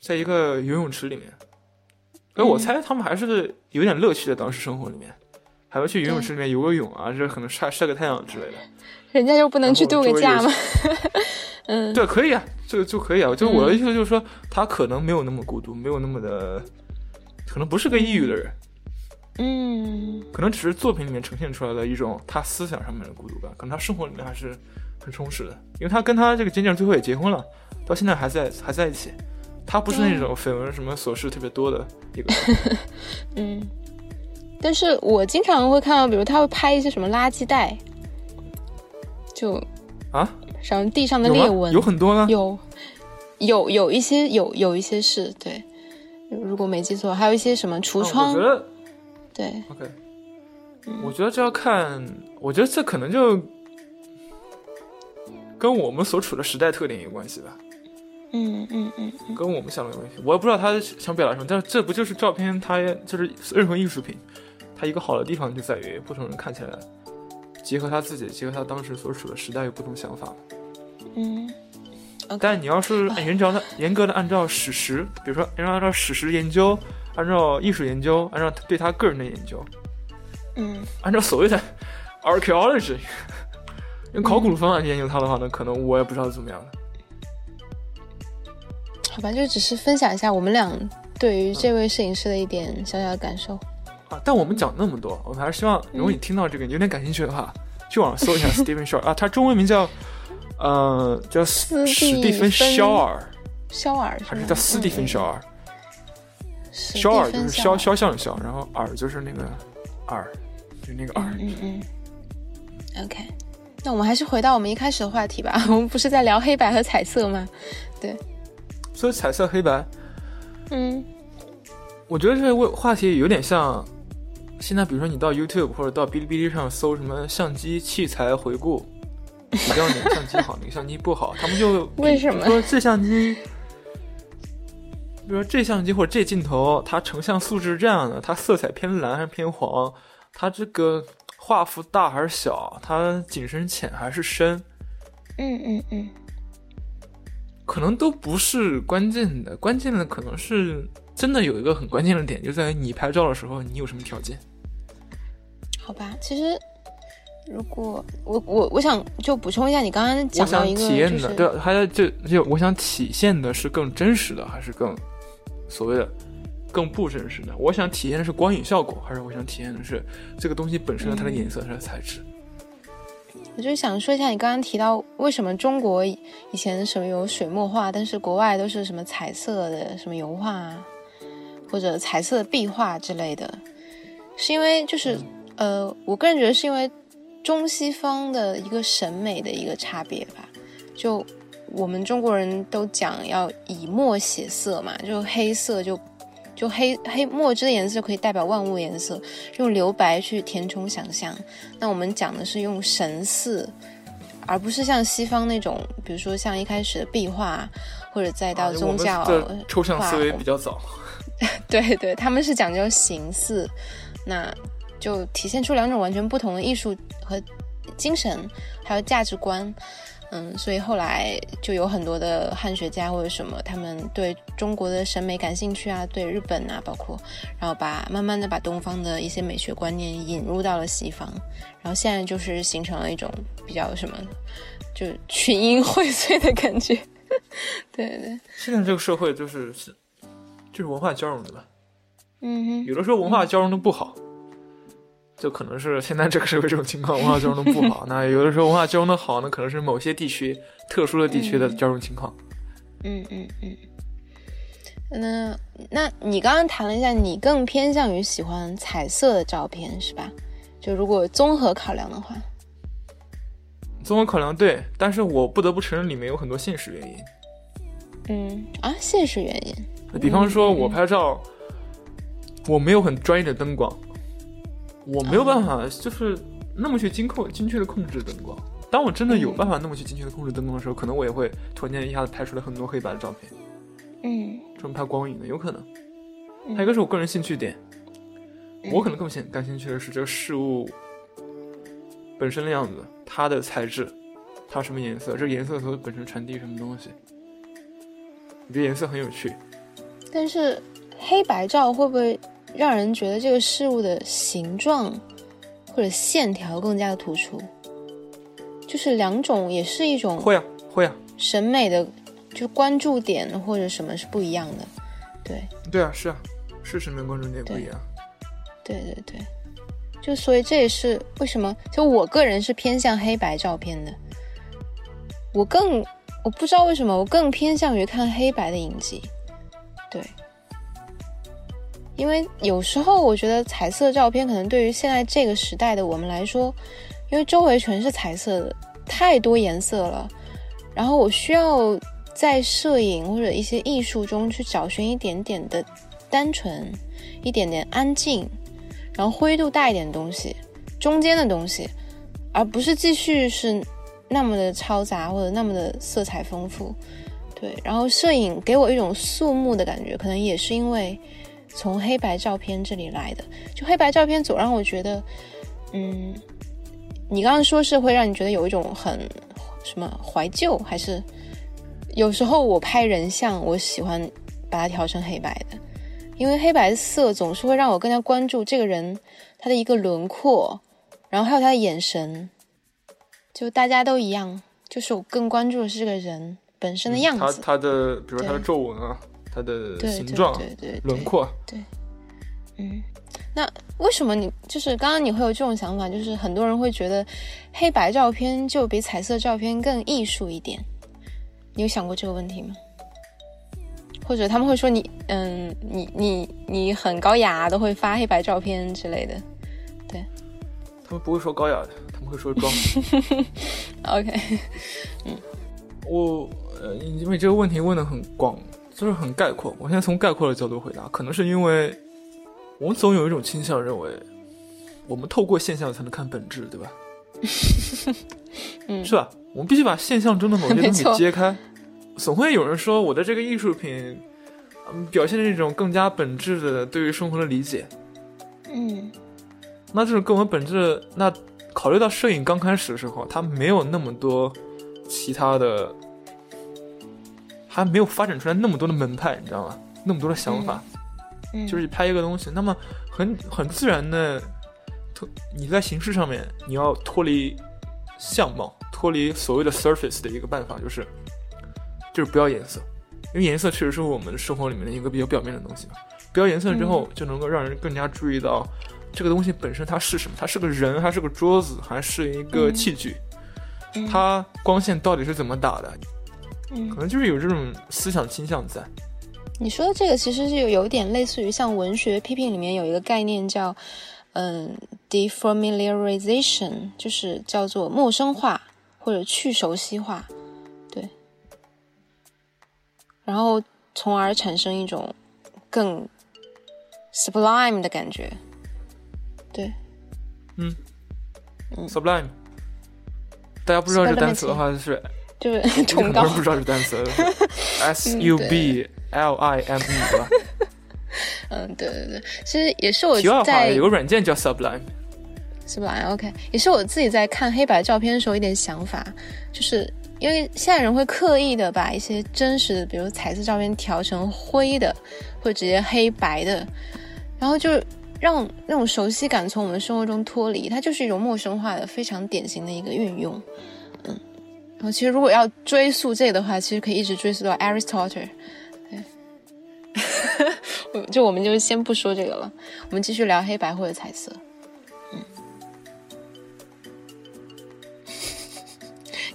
在一个游泳池里面。哎我猜他们还是有点乐趣的，当时生活里面，还会去游泳池里面游个泳啊，这可能晒晒个太阳之类的。人家就不能去度个假吗？嗯，对，可以啊，这个就可以啊。就我的意思就是说，他可能没有那么孤独，没有那么的，可能不是个抑郁的人，嗯可能只是作品里面呈现出来的一种他思想上面的孤独感，可能他生活里面还是很充实的，因为他跟他这个金正最后也结婚了，到现在还在还在一起。他不是那种绯闻什么琐事特别多的一个人，嗯。但是我经常会看到，比如他会拍一些什么垃圾袋，就啊，然后地上的？裂纹有很多呢。有有有一些有有一些是对，如果没记错，还有一些什么橱啊窗，我觉得对，OK，我觉得这要看，我觉得这可能就跟我们所处的时代特点有关系吧。嗯嗯嗯嗯跟我们想的有关系。我也不知道他想表达什么，但是这不就是照片？它就是任何艺术品，它一个好的地方就在于不同人看起来，结合他自己，结合他当时所处的时代有不同想法。嗯但你要是严格的、严格的按照史实，比如说按照史实研究，按照艺术研究，按照对他个人的研究，嗯按照所谓的 archaeology，用考古的方法去研究他的话呢，可能我也不知道怎么样了。好吧，就只是分享一下我们俩对于这位摄影师的一点小小的感受。啊，但我们讲那么多，我们还是希望，如果你听到这个你有点感兴趣的话，去网上搜一下 Stephen Shaw 啊，他中文名叫，呃，叫斯史蒂芬肖尔，肖尔还是叫斯蒂芬肖尔？肖尔就是芬肖肖像的肖，然后尔就是那个尔，就那个二。嗯嗯。OK，那我们还是回到我们一开始的话题吧。我们不是在聊黑白和彩色吗？对。所以彩色黑白，嗯，我觉得这个话题有点像，现在比如说你到 YouTube 或者到哔哩哔哩上搜什么相机器材回顾，比较哪个相机好，哪个相机不好，他们就为什么说这相机，比如说这相机或者这镜头，它成像素质是这样的，它色彩偏蓝还是偏黄，它这个画幅大还是小，它景深浅还是深，嗯嗯嗯。可能都不是关键的，关键的可能是真的有一个很关键的点，就在于你拍照的时候，你有什么条件？好吧，其实如果我我我想就补充一下，你刚刚讲到一个，体验的对，还有就就我想体现的是更真实的，还是更所谓的更不真实的？我想体验的是光影效果，还是我想体验的是这个东西本身的它的颜色、它的材质？我就想说一下，你刚刚提到为什么中国以前什么有水墨画，但是国外都是什么彩色的什么油画啊，或者彩色的壁画之类的，是因为就是呃，我个人觉得是因为中西方的一个审美的一个差别吧。就我们中国人都讲要以墨写色嘛，就黑色就。就黑黑墨汁的颜色可以代表万物颜色，用留白去填充想象。那我们讲的是用神似，而不是像西方那种，比如说像一开始的壁画，或者再到宗教抽象思维比较早。对对，他们是讲究形似，那就体现出两种完全不同的艺术和精神，还有价值观。嗯，所以后来就有很多的汉学家或者什么，他们对中国的审美感兴趣啊，对日本啊，包括，然后把慢慢的把东方的一些美学观念引入到了西方，然后现在就是形成了一种比较什么，就群英 荟萃的感觉。对对，现在这个社会就是是就是文化交融的吧？嗯哼，有的时候文化交融的不好。就可能是现在这个社会这种情况，文化交融的不好。那有的时候文化交融的好，那可能是某些地区特殊的地区的交融情况。嗯嗯嗯。那那你刚刚谈了一下，你更偏向于喜欢彩色的照片是吧？就如果综合考量的话。综合考量对，但是我不得不承认里面有很多现实原因。嗯啊，现实原因。比方说，我拍照，我没有很专业的灯光。我没有办法，就是那么去精控精确的控制灯光。当我真的有办法那么去精确的控制灯光的时候，可能我也会突然间一下子拍出来很多黑白的照片。嗯，专门拍光影的有可能。还有一个是我个人兴趣点，我可能更兴感兴趣的是这个事物本身的样子，它的材质，它什么颜色，这个颜色它本身传递什么东西。我觉得颜色很有趣。但是黑白照会不会？让人觉得这个事物的形状或者线条更加的突出，就是两种也是一种会啊会啊。审美的，就关注点或者什么是不一样的，对。对啊是啊是审美关注点不一样，对对对，就所以这也是为什么就我个人是偏向黑白照片的，我更我不知道为什么我更偏向于看黑白的影集，对。因为有时候我觉得彩色照片可能对于现在这个时代的我们来说，因为周围全是彩色的，太多颜色了，然后我需要在摄影或者一些艺术中去找寻一点点的单纯，一点点安静，然后灰度大一点的东西，中间的东西，而不是继续是那么的嘈杂或者那么的色彩丰富。对，然后摄影给我一种肃穆的感觉，可能也是因为。从黑白照片这里来的，就黑白照片总让我觉得，嗯，你刚刚说是会让你觉得有一种很什么怀旧，还是有时候我拍人像，我喜欢把它调成黑白的，因为黑白色总是会让我更加关注这个人他的一个轮廓，然后还有他的眼神，就大家都一样，就是我更关注的是这个人本身的样子，他他的比如他的皱纹啊。它的形状、对对轮廓，对，嗯，那为什么你就是刚刚你会有这种想法？就是很多人会觉得黑白照片就比彩色照片更艺术一点，你有想过这个问题吗？或者他们会说你，嗯，你你你很高雅，都会发黑白照片之类的，对。他们不会说高雅的，他们会说装。OK，嗯我呃，因为这个问题问的很广，就是很概括。我现在从概括的角度回答，可能是因为我们总有一种倾向认为，我们透过现象才能看本质，对吧？嗯是吧？我们必须把现象中的某些东西 揭开。总会有人说我的这个艺术品，嗯，表现了一种更加本质的对于生活的理解。嗯那这种更为本质的，那考虑到摄影刚开始的时候，它没有那么多其他的，还没有发展出来那么多的门派，你知道吗？那么多的想法，嗯，就是拍一个东西，那么很很自然的，脱你在形式上面你要脱离相貌，脱离所谓的 surface 的一个办法就是，就是不要颜色，因为颜色确实是我们生活里面的一个比较表面的东西嘛。不要颜色之后，就能够让人更加注意到这个东西本身它是什么，它是个人，还是个桌子，还是一个嗯。器具，嗯。它光线到底是怎么打的，嗯。可能就是有这种思想倾向在。你说的这个其实是有有点类似于像文学批评里面有一个概念叫嗯 defamiliarization，就是叫做陌生化或者去熟悉化，对，然后从而产生一种更 sublime 的感觉，对，嗯。Sublime，大家不知道这单词的话是就是 很崇高不知道这单词，S U B L I M E 吧？嗯，对对对，其实也是我在有个软件叫 Sublime，是吧？OK，也是我自己在看黑白照片的时候一点想法，就是因为现在人会刻意的把一些真实的，比如彩色照片调成灰的，或者直接黑白的，然后就让那种熟悉感从我们生活中脱离，它就是一种陌生化的非常典型的一个运用。嗯，然后其实如果要追溯这个的话，其实可以一直追溯到 Aristotle。对，我 就我们就先不说这个了，我们继续聊黑白或者彩色。嗯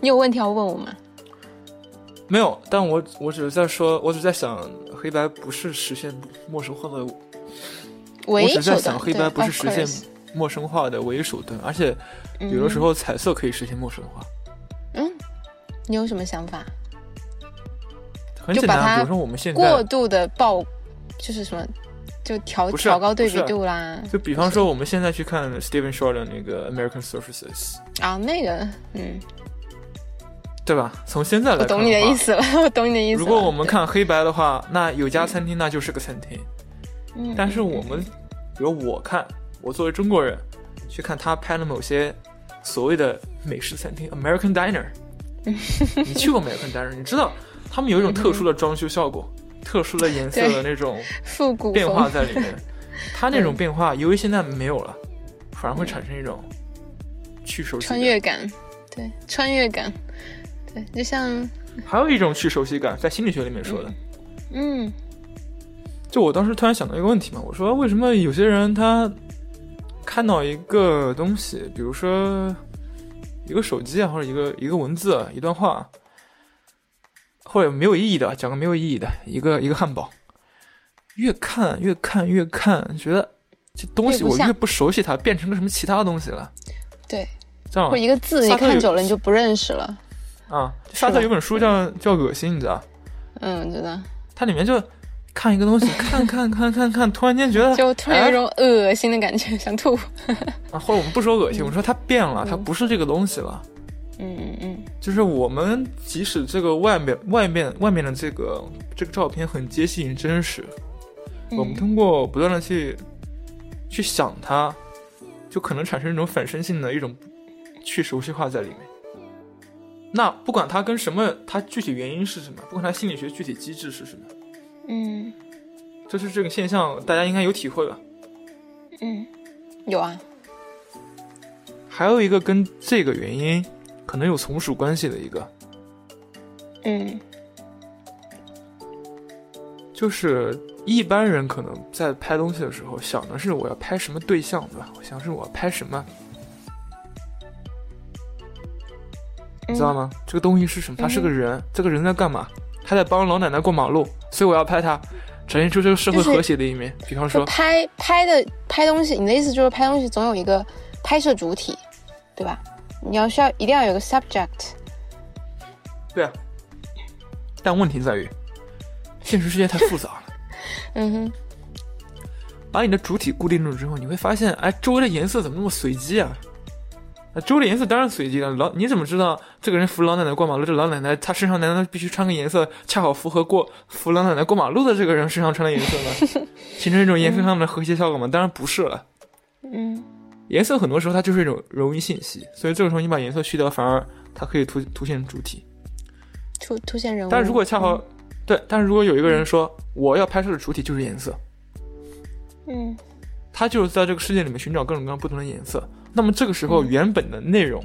你有问题要问我吗？没有，但我我只是在说，我只是在想，黑白不是实现陌生化的，我唯一只是在手段想，黑白不是实现陌生化的唯一手段，而且有的时嗯候彩色可以实现陌生化，嗯，你有什么想法？很简单。就把它比如说我们现在过，度的爆，就是什么，就调啊调高对比度啦。就比方说我们现在去看 Steven Shore 的那个 American Surfaces，啊，那个，嗯，对吧？从现在来我懂你的意思了，我懂你的意思。如果我们，看黑白的话，那有家餐厅那就是个餐厅。嗯，但是我们，比如我看，我作为中国人去看他拍的某些所谓的美式餐厅 （American Diner），你去过 American Diner，你知道他们有一种特殊的装修效果、特殊的颜色的那种复古变化，在里面。它那种变化，由于现在没有了，反而会产生一种去熟悉穿。越感，对，穿越感，对，就像，还有一种去熟悉感，在心理学里面说的。嗯就我当时突然想到一个问题嘛，我说为什么有些人他看到一个东西，比如说一个手机啊，或者一个一个文字啊、一段话，或者没有意义的，讲个没有意义的一个一个汉堡，越看越看越看，觉得这东西我越不熟悉它，变成个什么其他东西了，对，这样。或者一个字你看久了你就不认识了，啊？沙特有本书叫叫恶心，你知道？嗯，知道，它里面就看一个东西，看看看看看，突然间觉得就突然有一哎种恶心的感觉，想吐。啊，或者我们不说恶心，我们说它变了，它不是这个东西了。嗯嗯嗯就是我们即使这个外面外面外面的这个这个照片很接近于真实，嗯，我们通过不断的去去想它，就可能产生一种反身性的一种去熟悉化在里面。那不管它跟什么，它具体原因是什么，不管它心理学具体机制是什么，嗯就是这个现象，大家应该有体会吧？嗯，有啊，还有一个跟这个原因可能有从属关系的一个，嗯就是一般人可能在拍东西的时候想的是我要拍什么对象，对吧？我想是我要拍什么，你知道吗？这个东西是什么？他是个人，这个人在干嘛？他在帮老奶奶过马路，所以我要拍他，展现出这个社会和谐的一面。比方说，拍拍的拍东西，你的意思就是拍东西总有一个拍摄主体，对吧？你要需要一定要有个 subject。对啊，但问题在于，现实世界太复杂了。嗯哼，把你的主体固定住之后，你会发现，哎，周围的颜色怎么那么随机啊？啊，周的颜色当然随机了。老你怎么知道这个人扶老奶奶过马路？这老奶奶她身上难道必须穿个颜色恰好符合过扶老奶奶过马路的这个人身上穿的颜色吗？形成一种颜色上的和谐效果吗？当然不是了。嗯颜色很多时候它就是一种容易信息，所以这个时候你把颜色去掉，反而它可以凸凸显主体。凸凸显人物。但如果恰好、对，但是如果有一个人说我要拍摄的主体就是颜色，嗯他就是在这个世界里面寻找各种各样不同的颜色，那么这个时候原本的内容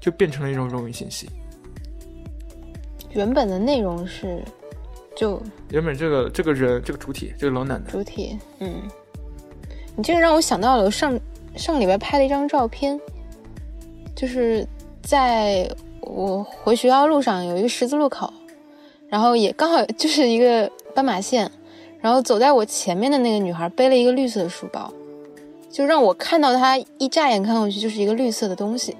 就变成了一种冗余信息。原本的内容是就原本这个这个人这个主体这个老奶奶，主体，嗯，你这个让我想到了我上上个礼拜拍了一张照片，就是在我回学校路上有一个十字路口，然后也刚好就是一个斑马线，然后走在我前面的那个女孩背了一个绿色的书包，就让我看到它一乍眼看过去就是一个绿色的东西。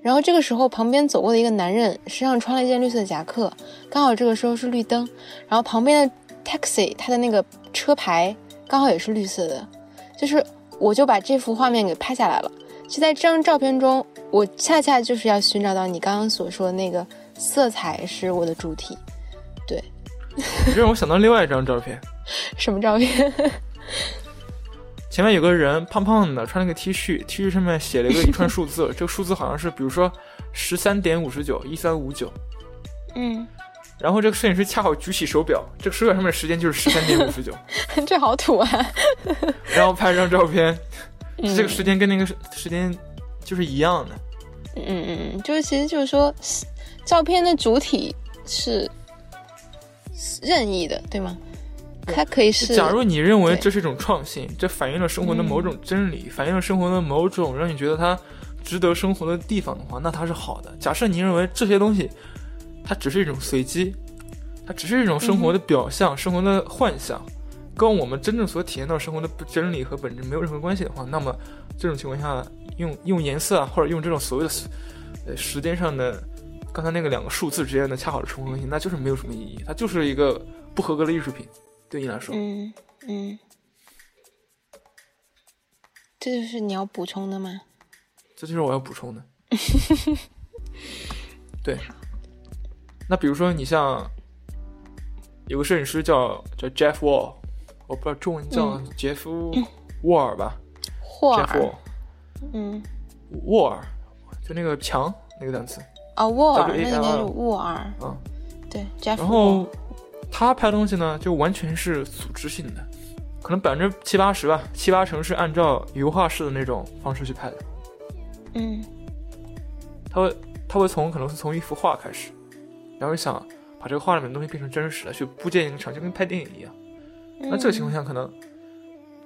然后这个时候，旁边走过的一个男人身上穿了一件绿色的夹克，刚好这个时候是绿灯，然后旁边的 taxi 它的那个车牌刚好也是绿色的，就是我就把这幅画面给拍下来了。就在这张照片中，我恰恰就是要寻找到你刚刚所说的那个色彩是我的主题。对，这让我想到另外一张照片，什么照片？前面有个人胖胖的，穿了个 T 恤，T 恤上面写了一个一串数字，这个数字好像是比如说十三点五十九一三五九，嗯，然后这个摄影师恰好举起手表，这个手表上面的时间就是十三点五十九，这好土啊！然后拍一张照片，嗯这个时间跟那个时时间就是一样的。嗯嗯嗯，就是其实就是说，照片的主体是是任意的，对吗？它可以是，假如你认为这是一种创新，这反映了生活的某种真理，反映了生活的某种让你觉得它值得生活的地方的话，那它是好的。假设你认为这些东西它只是一种随机，它只是一种生活的表象、生活的幻想，跟我们真正所体验到生活的真理和本质没有任何关系的话，那么这种情况下，用用颜色啊，或者用这种所谓的呃时间上的刚才那个两个数字之间的恰好的重合性，那就是没有什么意义，它就是一个不合格的艺术品。对你来说，嗯嗯，这就是你要补充的吗？这就是我要补充的。对，那比如说你像有个摄影师叫叫 Jeff Wall，我不知道中文叫杰夫沃尔吧、霍 e 尔 Wall，，嗯，沃尔，就那个墙那个单词。哦，沃尔，那应该是沃尔，嗯，对，Jeff 然后他拍东西呢，就完全是组织性的，可能百分之七八十吧，七八成是按照油画式的那种方式去拍的。嗯他会他会从可能是从一幅画开始，然后想把这个画里面的东西变成真实的，去布建一个场，就跟拍电影一样。那这个情况下，可能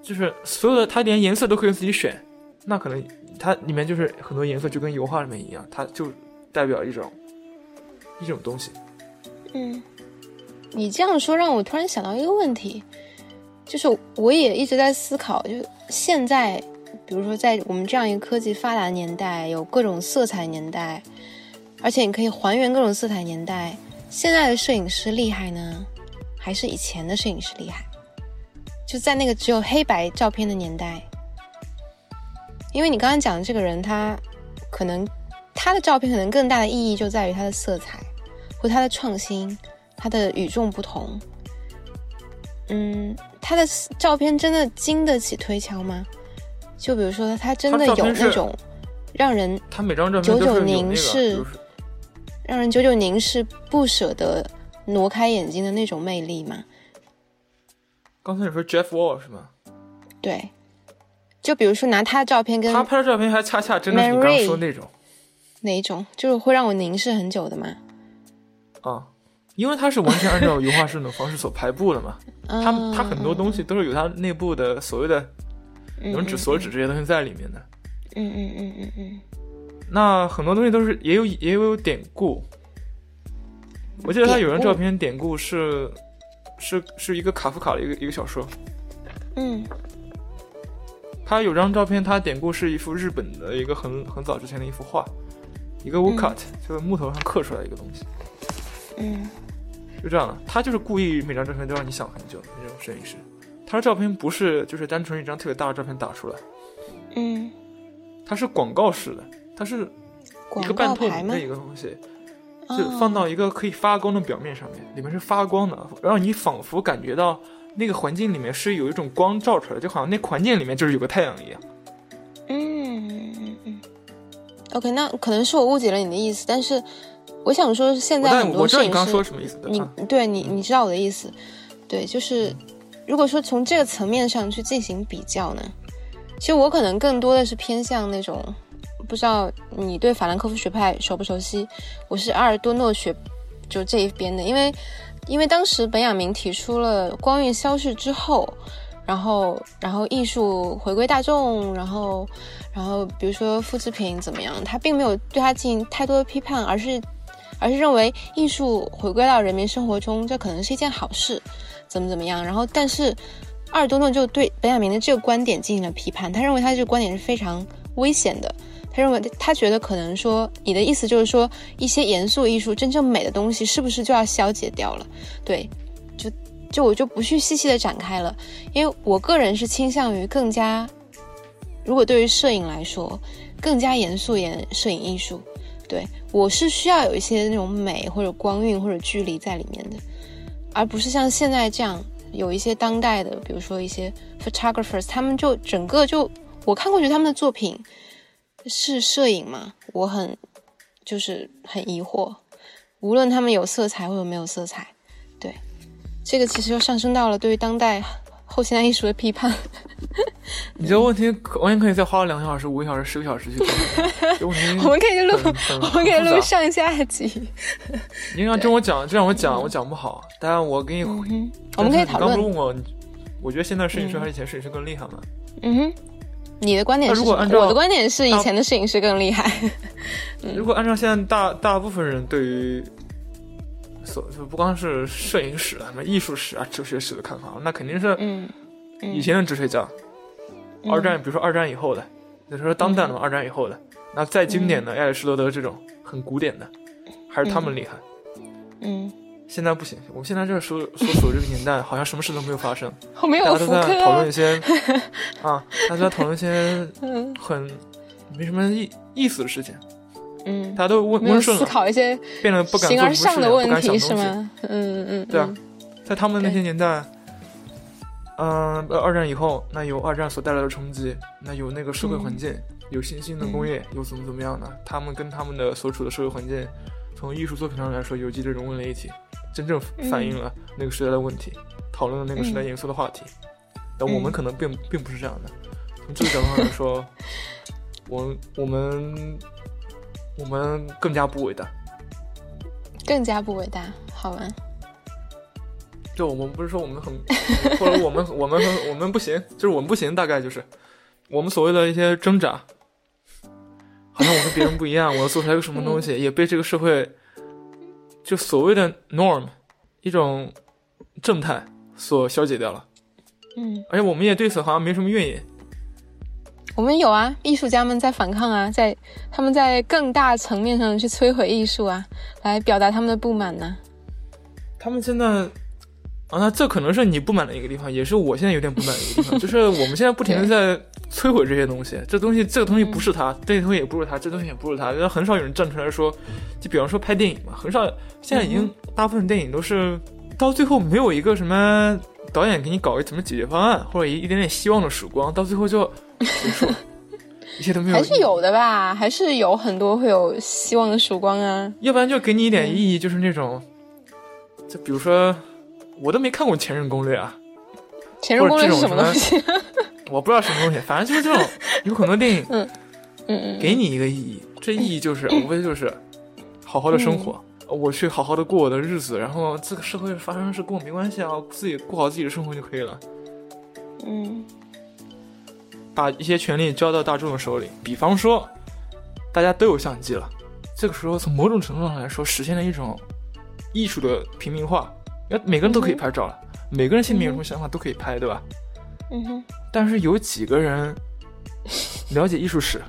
就是所有的他连颜色都可以自己选，那可能它里面就是很多颜色就跟油画里面一样，它就代表一种一种东西。嗯，你这样说让我突然想到一个问题，就是我也一直在思考，就现在，比如说在我们这样一个科技发达的年代，有各种色彩年代，而且你可以还原各种色彩年代，现在的摄影师厉害呢，还是以前的摄影师厉害？就在那个只有黑白照片的年代，因为你刚刚讲的这个人，他可能他的照片可能更大的意义就在于他的色彩。或他的创新，它的与众不同。嗯，他的照片真的经得起推敲吗？就比如说，他真的有那种让人他每张照片都是有久久，凝视让人久久凝视、不舍得挪开眼睛的那种魅力吗？刚才你说 Jeff Wall 是吗？对，就比如说拿他的照片跟他拍的照片还恰恰真的是你刚刚说那种哪一种，就是会让我凝视很久的吗。啊，因为它是完全按照油画式的方式所排布的嘛。他他他很多东西都是有它内部的所谓的能指所指这些东西在里面的。嗯嗯嗯嗯嗯那很多东西都是也有也有典故。我记得他有张照片典故是是是一个卡夫卡的一个一个小说，嗯他有张照片，他典故是一幅日本的一个很很早之前的一幅画，一个 woodcut，、就是木头上刻出来一个东西，嗯就这样的。他就是故意每张照片都让你想很久的那种摄影师。他的照片不是就是单纯一张特别大的照片打出来，嗯，它是广告式的，它是一个半透明的？一个东西，就哦放到一个可以发光的表面上面，里面是发光的，让你仿佛感觉到那个环境里面是有一种光照出来，就好像那环境里面就是有个太阳一样。嗯嗯嗯。OK，那可能是我误解了你的意思，但是我想说，现在很我知道你刚刚多摄影师，说什么意思的。你啊对你你知道我的意思，对，就是如果说从这个层面上去进行比较呢，其实我可能更多的是偏向那种，不知道你对法兰克福学派熟不熟悉？我是阿尔多诺学就这一边的，因为因为当时本雅明提出了光晕消逝之后。然后，然后艺术回归大众，然后，然后比如说复制品怎么样，他并没有对他进行太多的批判，而是而是认为艺术回归到人民生活中，这可能是一件好事，怎么怎么样。然后，但是阿尔多诺就对本雅明的这个观点进行了批判，他认为他这个观点是非常危险的。他认为他觉得可能说你的意思就是说一些严肃艺术真正美的东西是不是就要消解掉了？对，就就我就不去细细的展开了，因为我个人是倾向于更加，如果对于摄影来说，更加严肃一点的摄影艺术。对我是需要有一些那种美或者光晕或者距离在里面的，而不是像现在这样有一些当代的，比如说一些 photographers，他们就整个就我看过去他们的作品是摄影吗？我很就是很疑惑，无论他们有色彩或者没有色彩，对这个其实又上升到了对于当代后现代艺术的批判。你这个问题可完全可以再花两个小时、五个小时、十个小时去讲。这问题我们可以录，我们可以录上下集。你让跟我讲，这让我讲，我讲不好。当然，我给你，我们可以讨论你刚不。问我，我觉得现在摄影师还是以前摄影师更厉害吗？嗯哼，你的观点是什么？那如果按照我的观点是以前的摄影师更厉害。嗯如果按照现在大大部分人对于所就不光是摄影史啊、什么艺术史啊、哲学史的看法，那肯定是以前的哲学家，二战，比如说二战以后的，就是说当代的嘛，二战以后的，那再经典的亚里士多德这种很古典的，还是他们厉害。嗯，现在不行，我们现在这所所处的这个年代，好像什么事都没有发生，我没有大家都在讨论一。些 啊，大家在讨论一些嗯。很没什么意意思的事情，嗯，大家都温温顺了，考一些变得不敢做不上的问敢想题东西。是吗？嗯嗯，对啊嗯，在他们那些年代，嗯、呃，二战以后，那有二战所带来的冲击，那有那个社会环境，有新兴的工业，有怎么怎么样的，他们跟他们的所处的社会环境，从艺术作品上来说，有机的融为了一体，真正反映了那个时代的问题，讨论了那个时代严肃的话题。但我们可能并并不是这样的，从这个角度上来说，我 我们我们更加不伟大。更加不伟大，好吧？就我们不是说我们很，或者我们我们很我们不行，就是我们不行，大概就是我们所谓的一些挣扎，好像我跟别人不一样，我要做出来个什么东西，也被这个社会就所谓的 norm 一种正态所消解掉了，嗯，而且我们也对此好像没什么怨言。我们有啊，艺术家们在反抗啊，在他们在更大层面上去摧毁艺术啊，来表达他们的不满呢、他们现在啊，那这可能是你不满的一个地方，也是我现在有点不满的一个地方，就是我们现在不停的在摧毁这些东西，这东西这个东西不是他，这个东西也不是他，这东西也不是它，很少有人站出来说，就比方说拍电影嘛，很少，现在已经大部分电影都是到最后没有一个什么导演给你搞一个什么解决方案，或者一一点点希望的曙光，到最后就结束，一切都没有，还是有的吧，还是有很多会有希望的曙光啊。要不然就给你一点意义，就是那种，就比如说，我都没看过《前任攻略》啊，前任攻略是什么东西？我不知道什么东西，反正就是这种，有很多电影 嗯嗯，给你一个意义，这意义就是无非就是好好的生活，我去好好的过我的日子，然后这个社会发生的事跟我没关系啊，我自己过好自己的生活就可以了，嗯把一些权利交到大众的手里，比方说，大家都有相机了，这个时候从某种程度上来说，实现了一种艺术的平民化，因为每个人都可以拍照了，每个人心里面有什么想法都可以拍，对吧？嗯哼但是有几个人了解艺术史。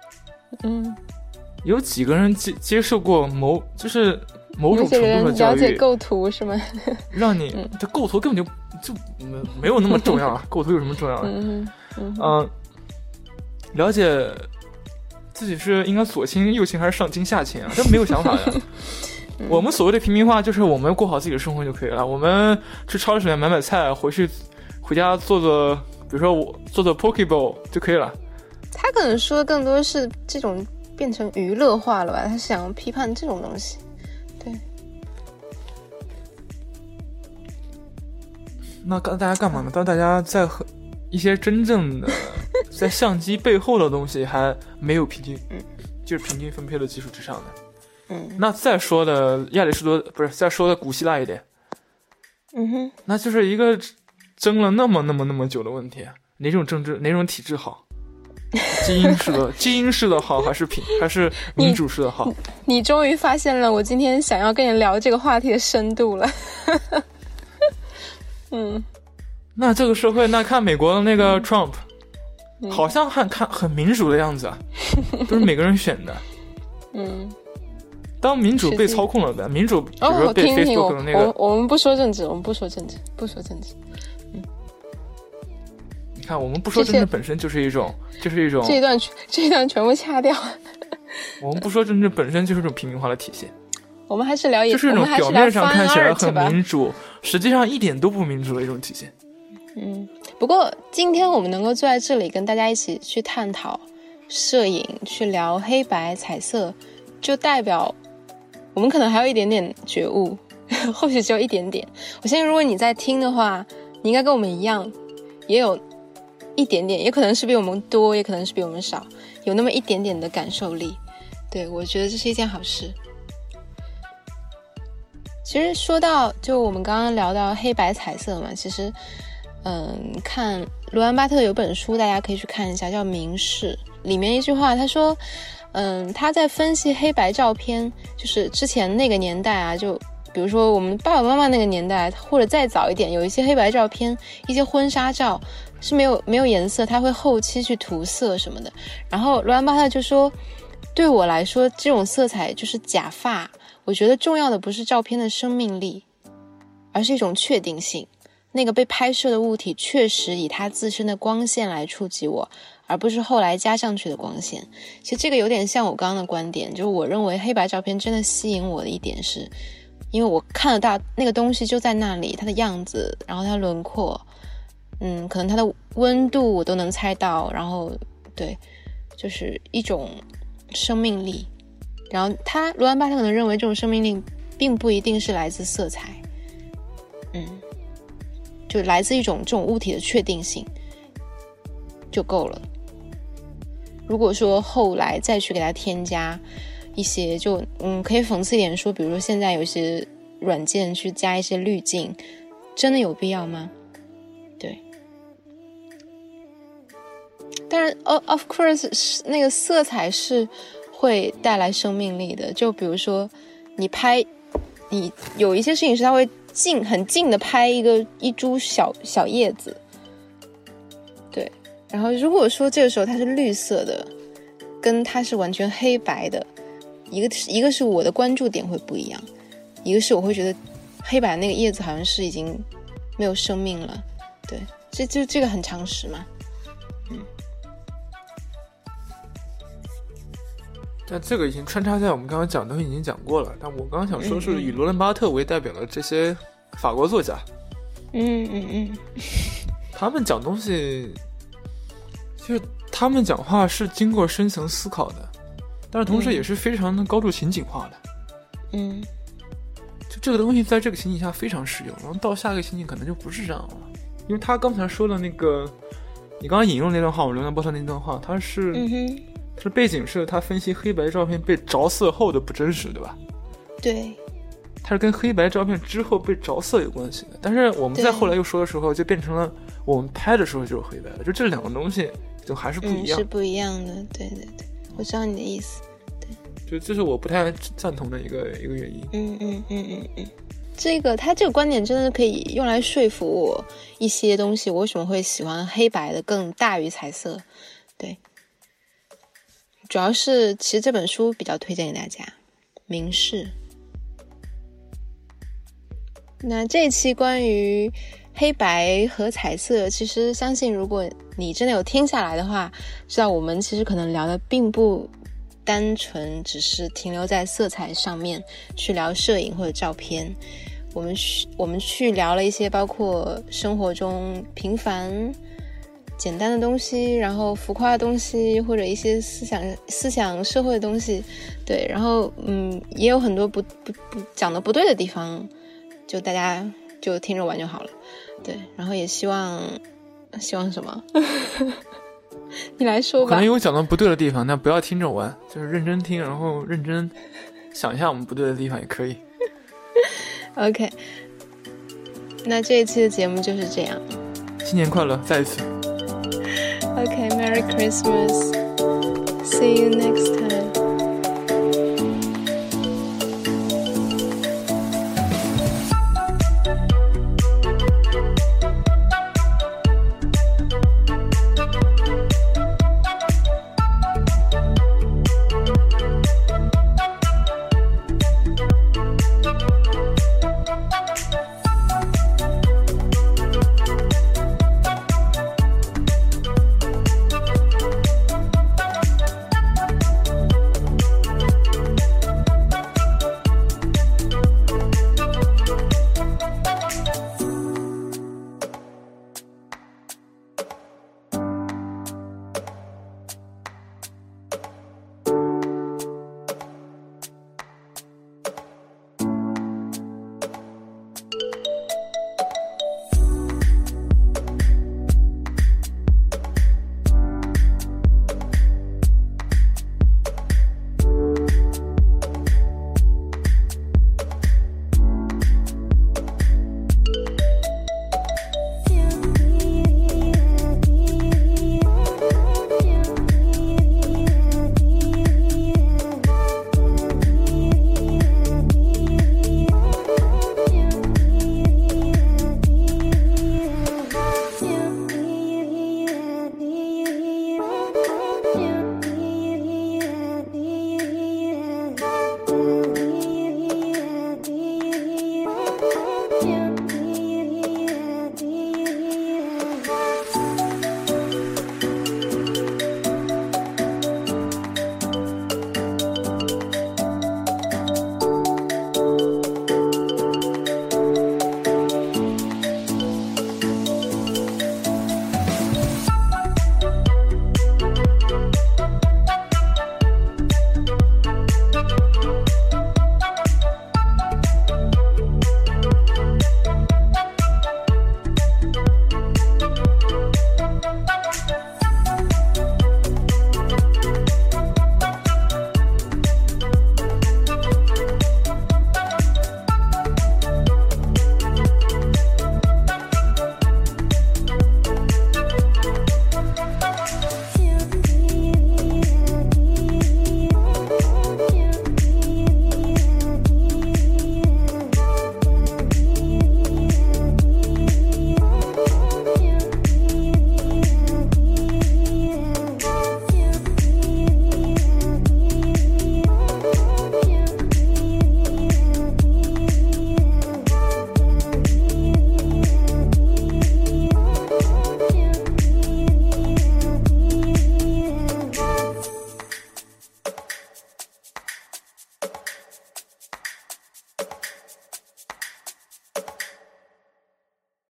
嗯，有几个人接接受过某就是某种程度的教育，了解构图是吗？让你嗯这构图根本就就没没有那么重要啊，构图有什么重要的？嗯了解自己是应该左倾右倾还是上倾下倾啊？这没有想法的。嗯我们所谓的平民化，就是我们过好自己的生活就可以了。我们去超市里面买买菜，回去回家做做，比如说我做做 Pokeball 就可以了。他可能说的更多是这种变成娱乐化了吧？他想要批判这种东西。对，那干大家干嘛呢？当大家在和一些真正的 在相机背后的东西还没有平均，嗯就是平均分配的基础之上的。嗯那再说的亚里士多不是再说的古希腊一点，嗯哼，那就是一个争了那么那么那么久的问题，哪种政治哪种体制好？基因式的精英式的好还是平还是民主式的好？你终于发现了我今天想要跟你聊这个话题的深度了。嗯，那这个社会，那看美国的那个 Trump，、嗯好像很看很民主的样子啊，都是每个人选的。嗯，当民主被操控了呗，民主比如哦，说被 Facebook 的那我个，我们不说政治，我们不说政治，不说政治。你看我们不说政治本身就是一种，就是一种，这一段全这一段全部掐掉。我们不说政治本身就是一种平民化的体现，我们还是聊，就是一种表面上看起来很。民主，实际上一点都不民主的一种体现。嗯，不过今天我们能够坐在这里跟大家一起去探讨摄影，去聊黑白、彩色，就代表我们可能还有一点点觉悟，或许只有一点点。我相信，如果你在听的话，你应该跟我们一样，也有一点点，也可能是比我们多，也可能是比我们少，有那么一点点的感受力。对我觉得这是一件好事。其实说到，就我们刚刚聊到黑白彩色嘛，其实，嗯，看罗兰巴特有本书，大家可以去看一下，叫《明示》。里面一句话，他说，嗯，他在分析黑白照片，就是之前那个年代啊，就比如说我们爸爸妈妈那个年代，或者再早一点，有一些黑白照片，一些婚纱照是没有没有颜色，他会后期去涂色什么的。然后罗兰巴特就说，对我来说，这种色彩就是假发。我觉得重要的不是照片的生命力，而是一种确定性。那个被拍摄的物体确实以它自身的光线来触及我，而不是后来加上去的光线。其实这个有点像我刚刚的观点，就是我认为黑白照片真的吸引我的一点是，因为我看得到那个东西就在那里，它的样子，然后它轮廓，嗯，可能它的温度我都能猜到，然后对，就是一种生命力。然后他罗兰巴特可能认为这种生命力并不一定是来自色彩，嗯，就来自一种这种物体的确定性就够了。如果说后来再去给它添加一些，就嗯，可以讽刺一点说，比如说现在有些软件去加一些滤镜，真的有必要吗？但是，of of course，是那个色彩是。会带来生命力的，就比如说，你拍，你有一些摄影师他会近很近的拍一个一株小小叶子，对，然后如果说这个时候它是绿色的，跟它是完全黑白的，一个一个是我的关注点会不一样，一个是我会觉得黑白那个叶子好像是已经没有生命了，对，这就这个很常识嘛。但这个已经穿插在我们刚刚讲的东西已经讲过了。但我刚刚想说是以罗兰巴特为代表的这些法国作家，嗯嗯嗯，他们讲东西，就是他们讲话是经过深层思考的，但是同时也是非常的高度情景化的。嗯，就这个东西在这个情景下非常实用，然后到下一个情景可能就不是这样了。因为他刚才说的那个，你刚刚引用那段话，我罗兰巴特那段话，他是。这背景是他分析黑白照片被着色后的不真实，对吧？对，它是跟黑白照片之后被着色有关系的。但是我们在后来又说的时候，就变成了我们拍的时候就是黑白的，就这两个东西就还是不一样，嗯、是不一样的。对对对，我知道你的意思。对，就这是我不太赞同的一个一个原因。嗯嗯嗯嗯嗯，这个他这个观点真的可以用来说服我一些东西，我为什么会喜欢黑白的更大于彩色？对。主要是其实这本书比较推荐给大家，《明示》。那这一期关于黑白和彩色，其实相信如果你真的有听下来的话，知道我们其实可能聊的并不单纯，只是停留在色彩上面去聊摄影或者照片。我们去我们去聊了一些包括生活中平凡、简单的东西，然后浮夸的东西，或者一些思想、思想、社会的东西。对，然后嗯，也有很多不不不讲的不对的地方，就大家就听着玩就好了。对，然后也希望希望什么？你来说吧。可能有讲的不对的地方，但不要听着玩，就是认真听，然后认真想一下我们不对的地方也可以。OK，那这一期的节目就是这样。新年快乐，再一次。Okay, Merry Christmas. See you next time.